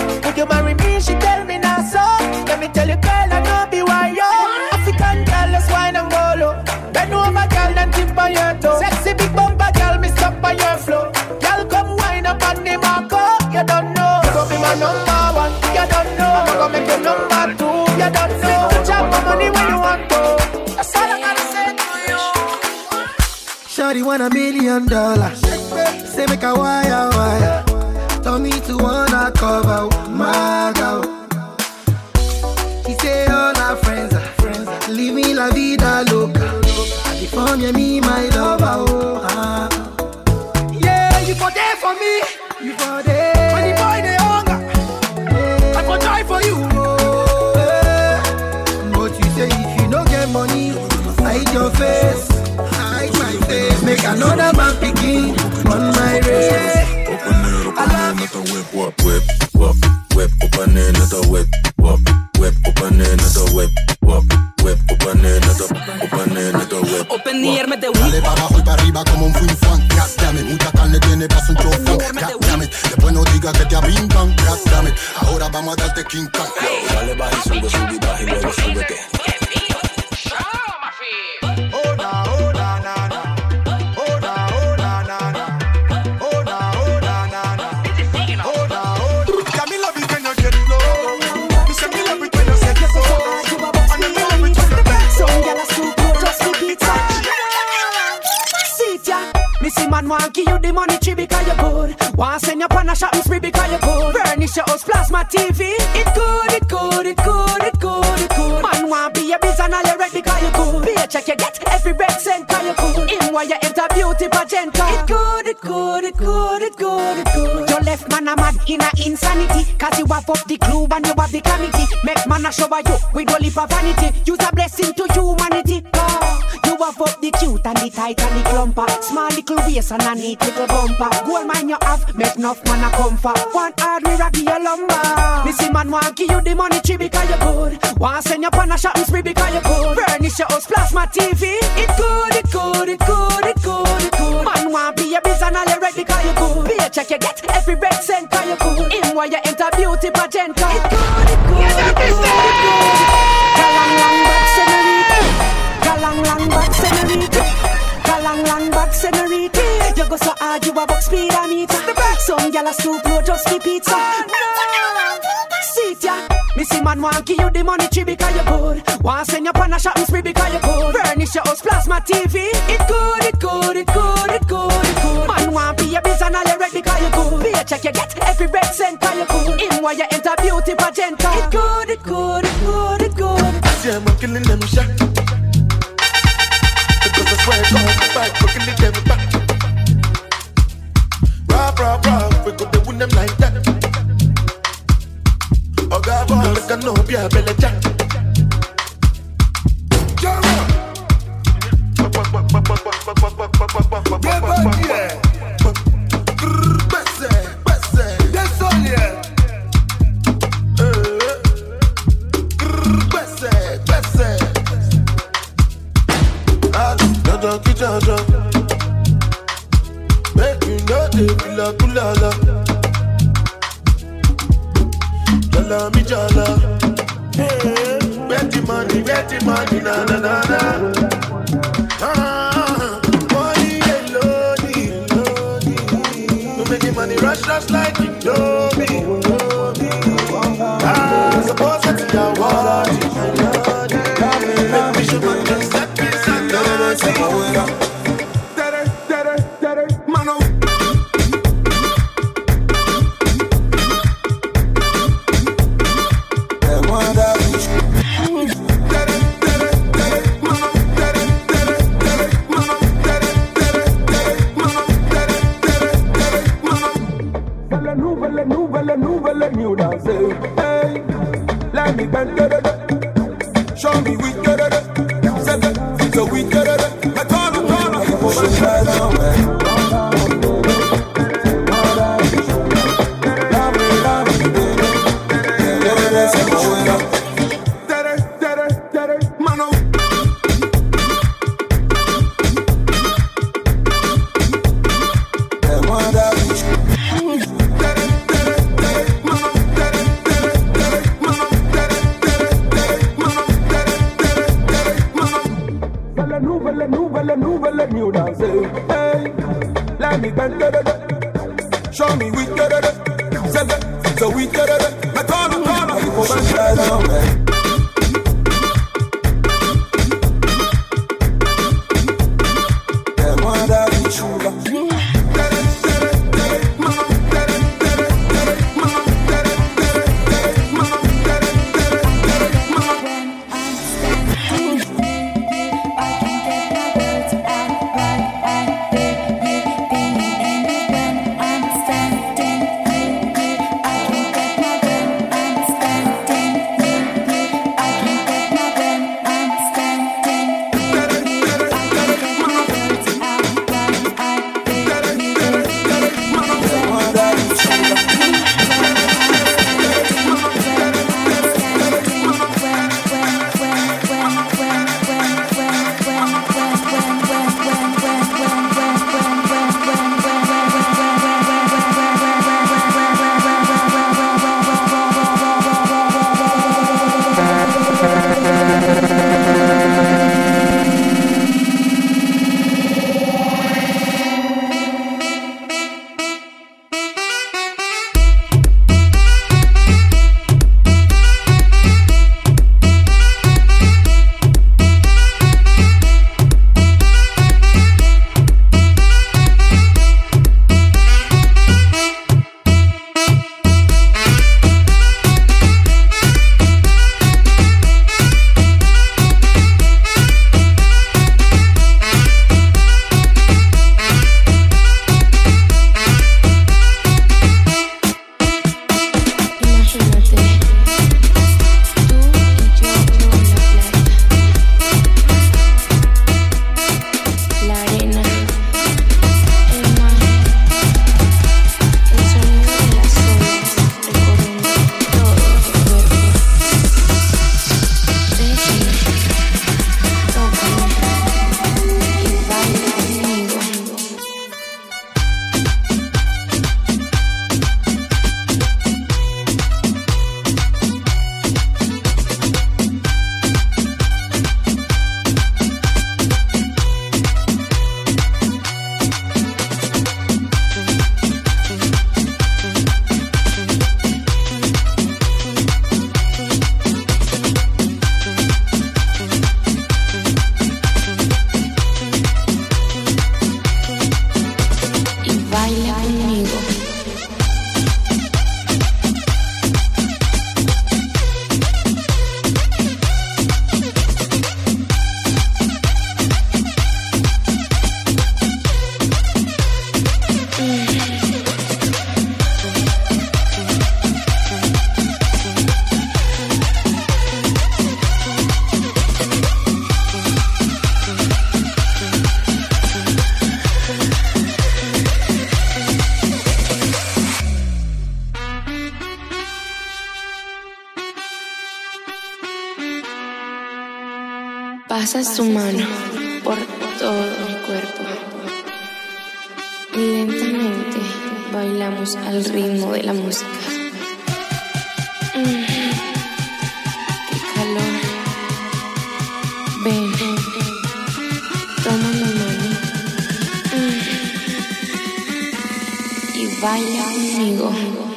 million dollars. I shower you with only for vanity. You's a blessing to humanity. Oh, you have up the cute and the tight and the clumper. Small little waist and a neat little bumper. Gold mine you have, make enough man a comfort. One hard we rock your lumber. Missy man want give you the money tree because you good. Want send your on a shopping spree because you good. Furnish your house, plasma TV. It good, it good, it good, it good, it good. Man want be a business and all red because you good. Be a check you get every red cent because you good. In while you enter beauty pageant. It good. speedometer. Some gyal a stoop low just the pizza. Sit ya. Me see man want give you the money tree because you good. Want send you pan a shopping spree because you good. Furnish your house plasma TV. It good, it good, it good, it good, it good. Man want be a business and all your red because you good. Be a check you get every red cent because you good. In while you enter beauty pageant. It good, it good, it good, it good. See I'm killing them shot. Because I swear God, I'm killing them Pasa su mano por todo mi cuerpo. Y lentamente bailamos al ritmo de la música. Mm. ¡Qué calor! Ven, toma la mano mm, y baila conmigo.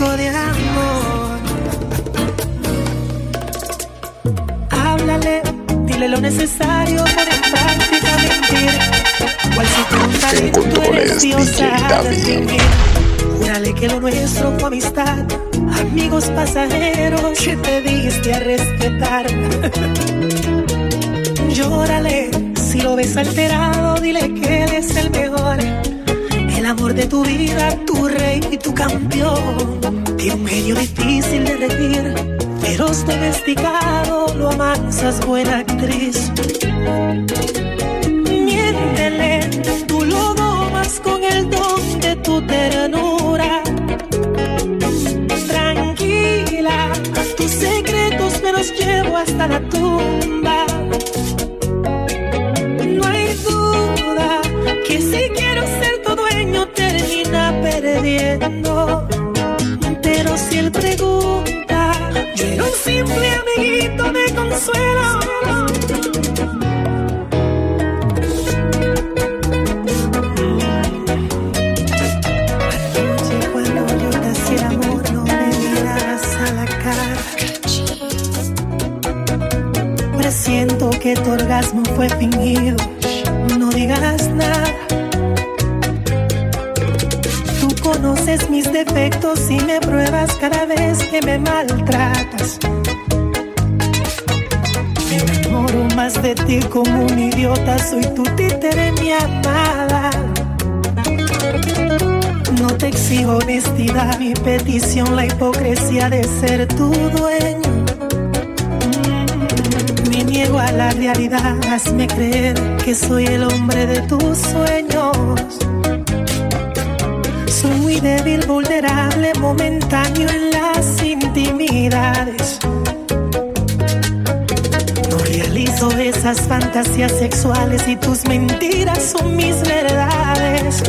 Circo de amor. Háblale, dile lo necesario para en práctica mentir. Cual si tú un talento eres diosa de. Júrale que lo nuestro fue amistad, amigos pasajeros que te diste a respetar. <laughs> Llórale, si lo ves alterado, dile que él es el mejor. Amor de tu vida, tu rey y tu campeón. Tiene un genio difícil de regir, feroz domesticado, lo amansas, buena actriz. Miéntele, tú lo domas con el don de tu ternura. Tranquila, tus secretos me los llevo hasta la tumba. Tu dueño. Me niego a la realidad, hazme creer que soy el hombre de tus sueños. Soy muy débil, vulnerable, momentáneo en las intimidades. No realizo esas fantasías sexuales y tus mentiras son mis verdades.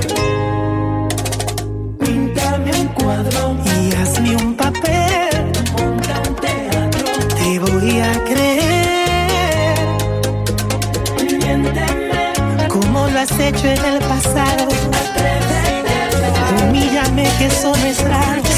Has hecho en el pasado. Humíllame que eso no es raro.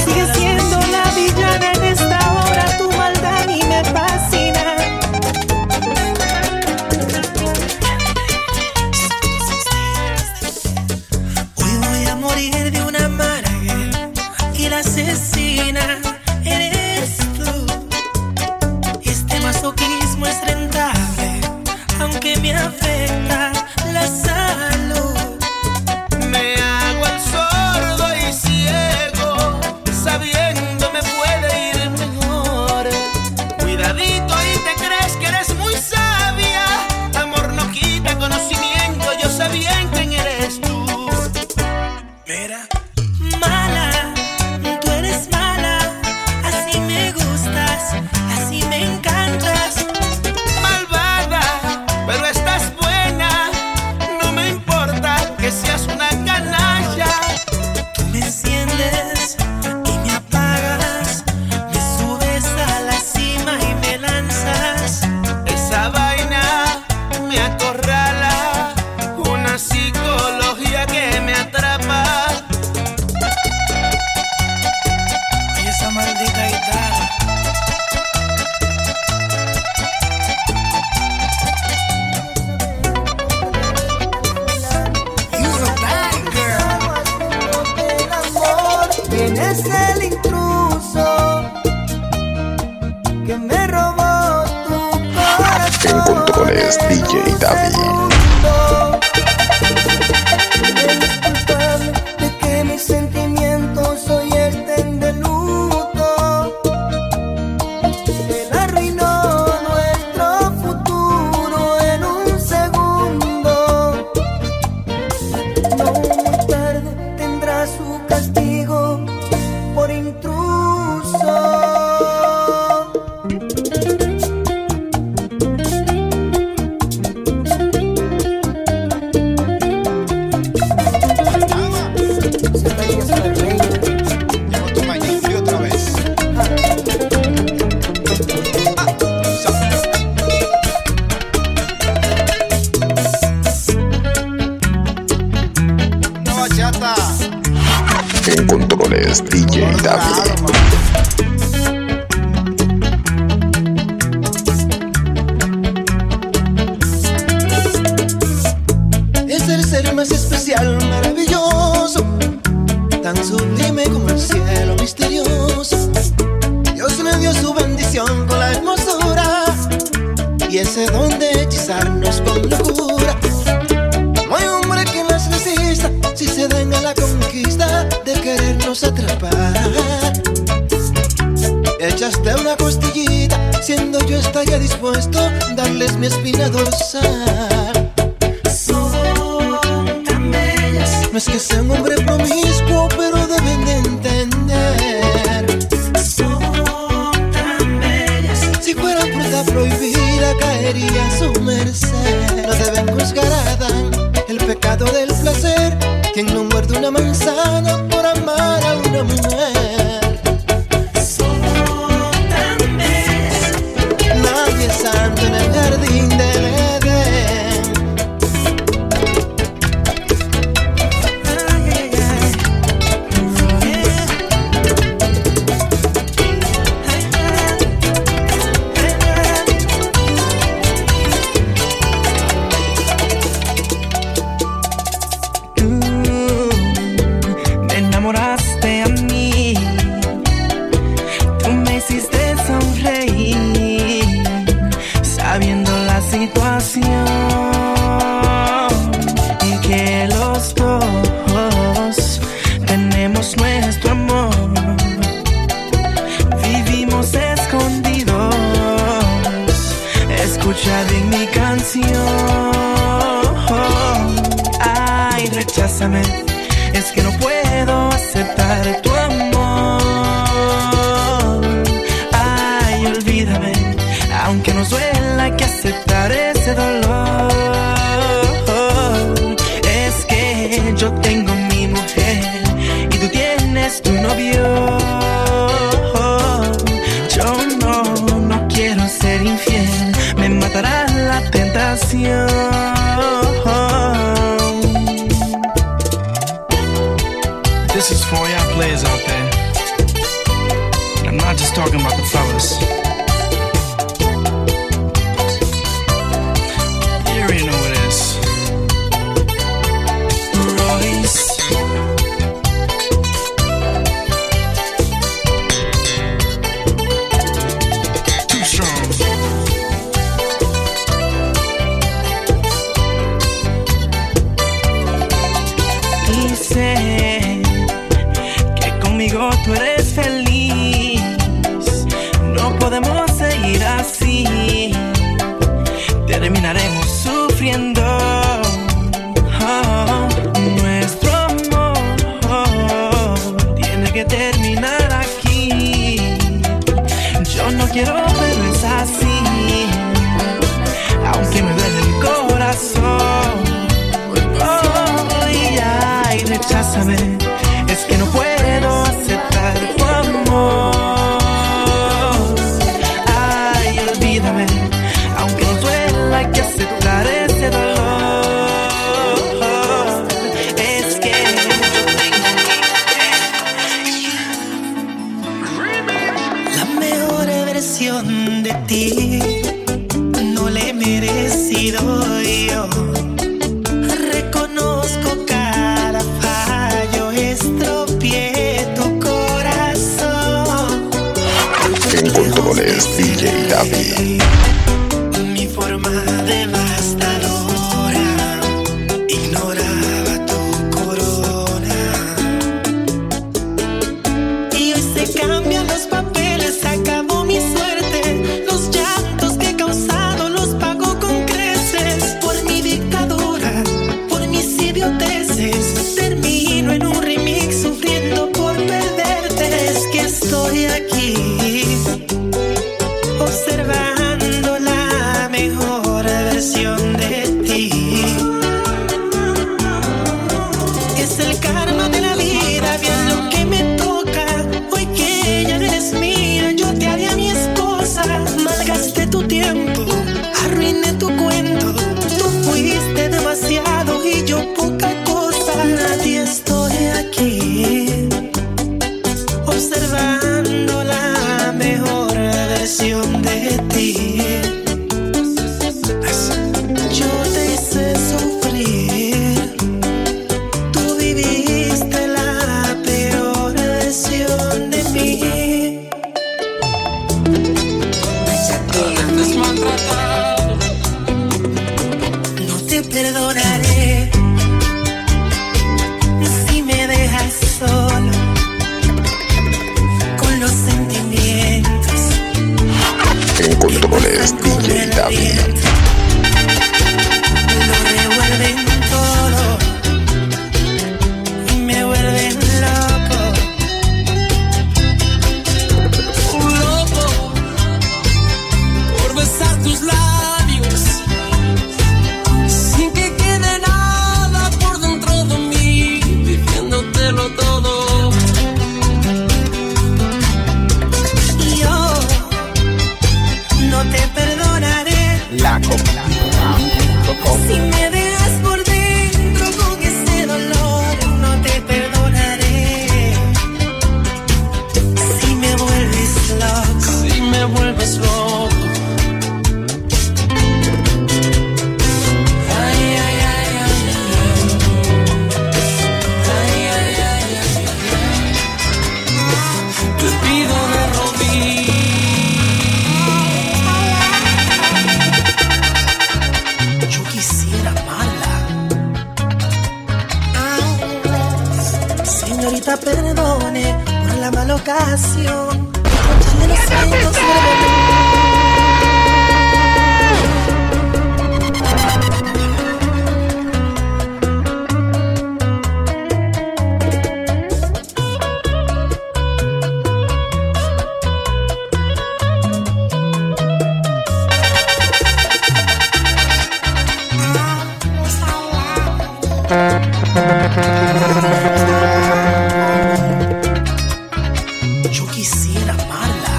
Yo quisiera amarla.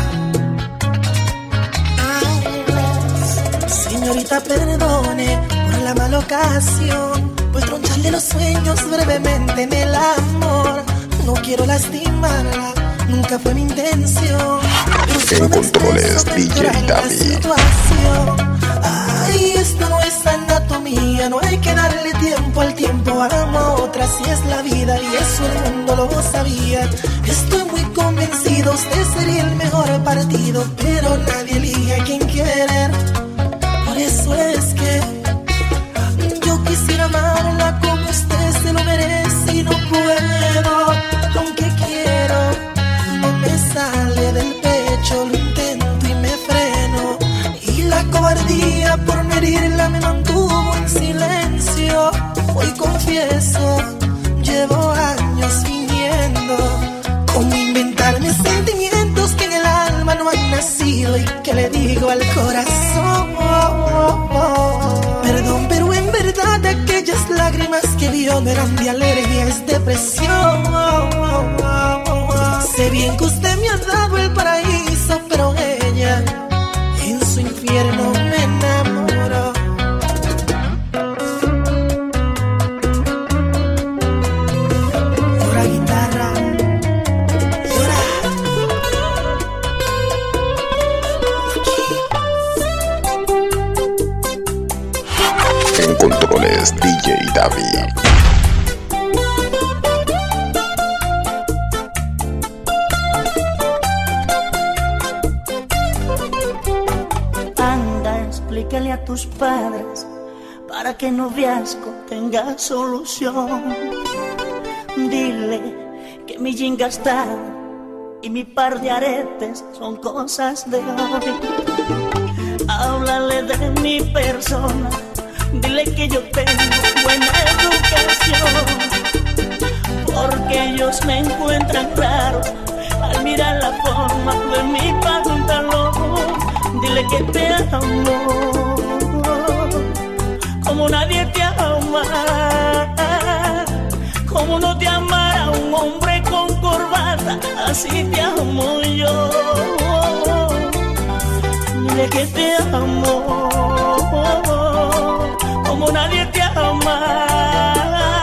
Señorita, perdone por la mala ocasión. Pues troncharle los sueños brevemente en el amor. No quiero lastimarla, nunca fue mi intención. En controles, David. tiempo al tiempo amo a otra, si es la vida y eso el mundo lo sabía. Estoy muy convencido, usted sería el mejor partido, pero nadie elige a quien querer. enfermerán de alergias, depresión. Sé bien que usted me ha dado el para solución. Dile que mi jean gastado y mi par de aretes son cosas de hoy. Háblale de mi persona, dile que yo tengo buena educación. Porque ellos me encuentran raro al mirar la forma de mi pantalón. Dile que te amo como nadie te como no te amara un hombre con corbata, así te amo yo. Dile que te amo, como nadie te ama.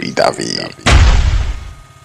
E Davi.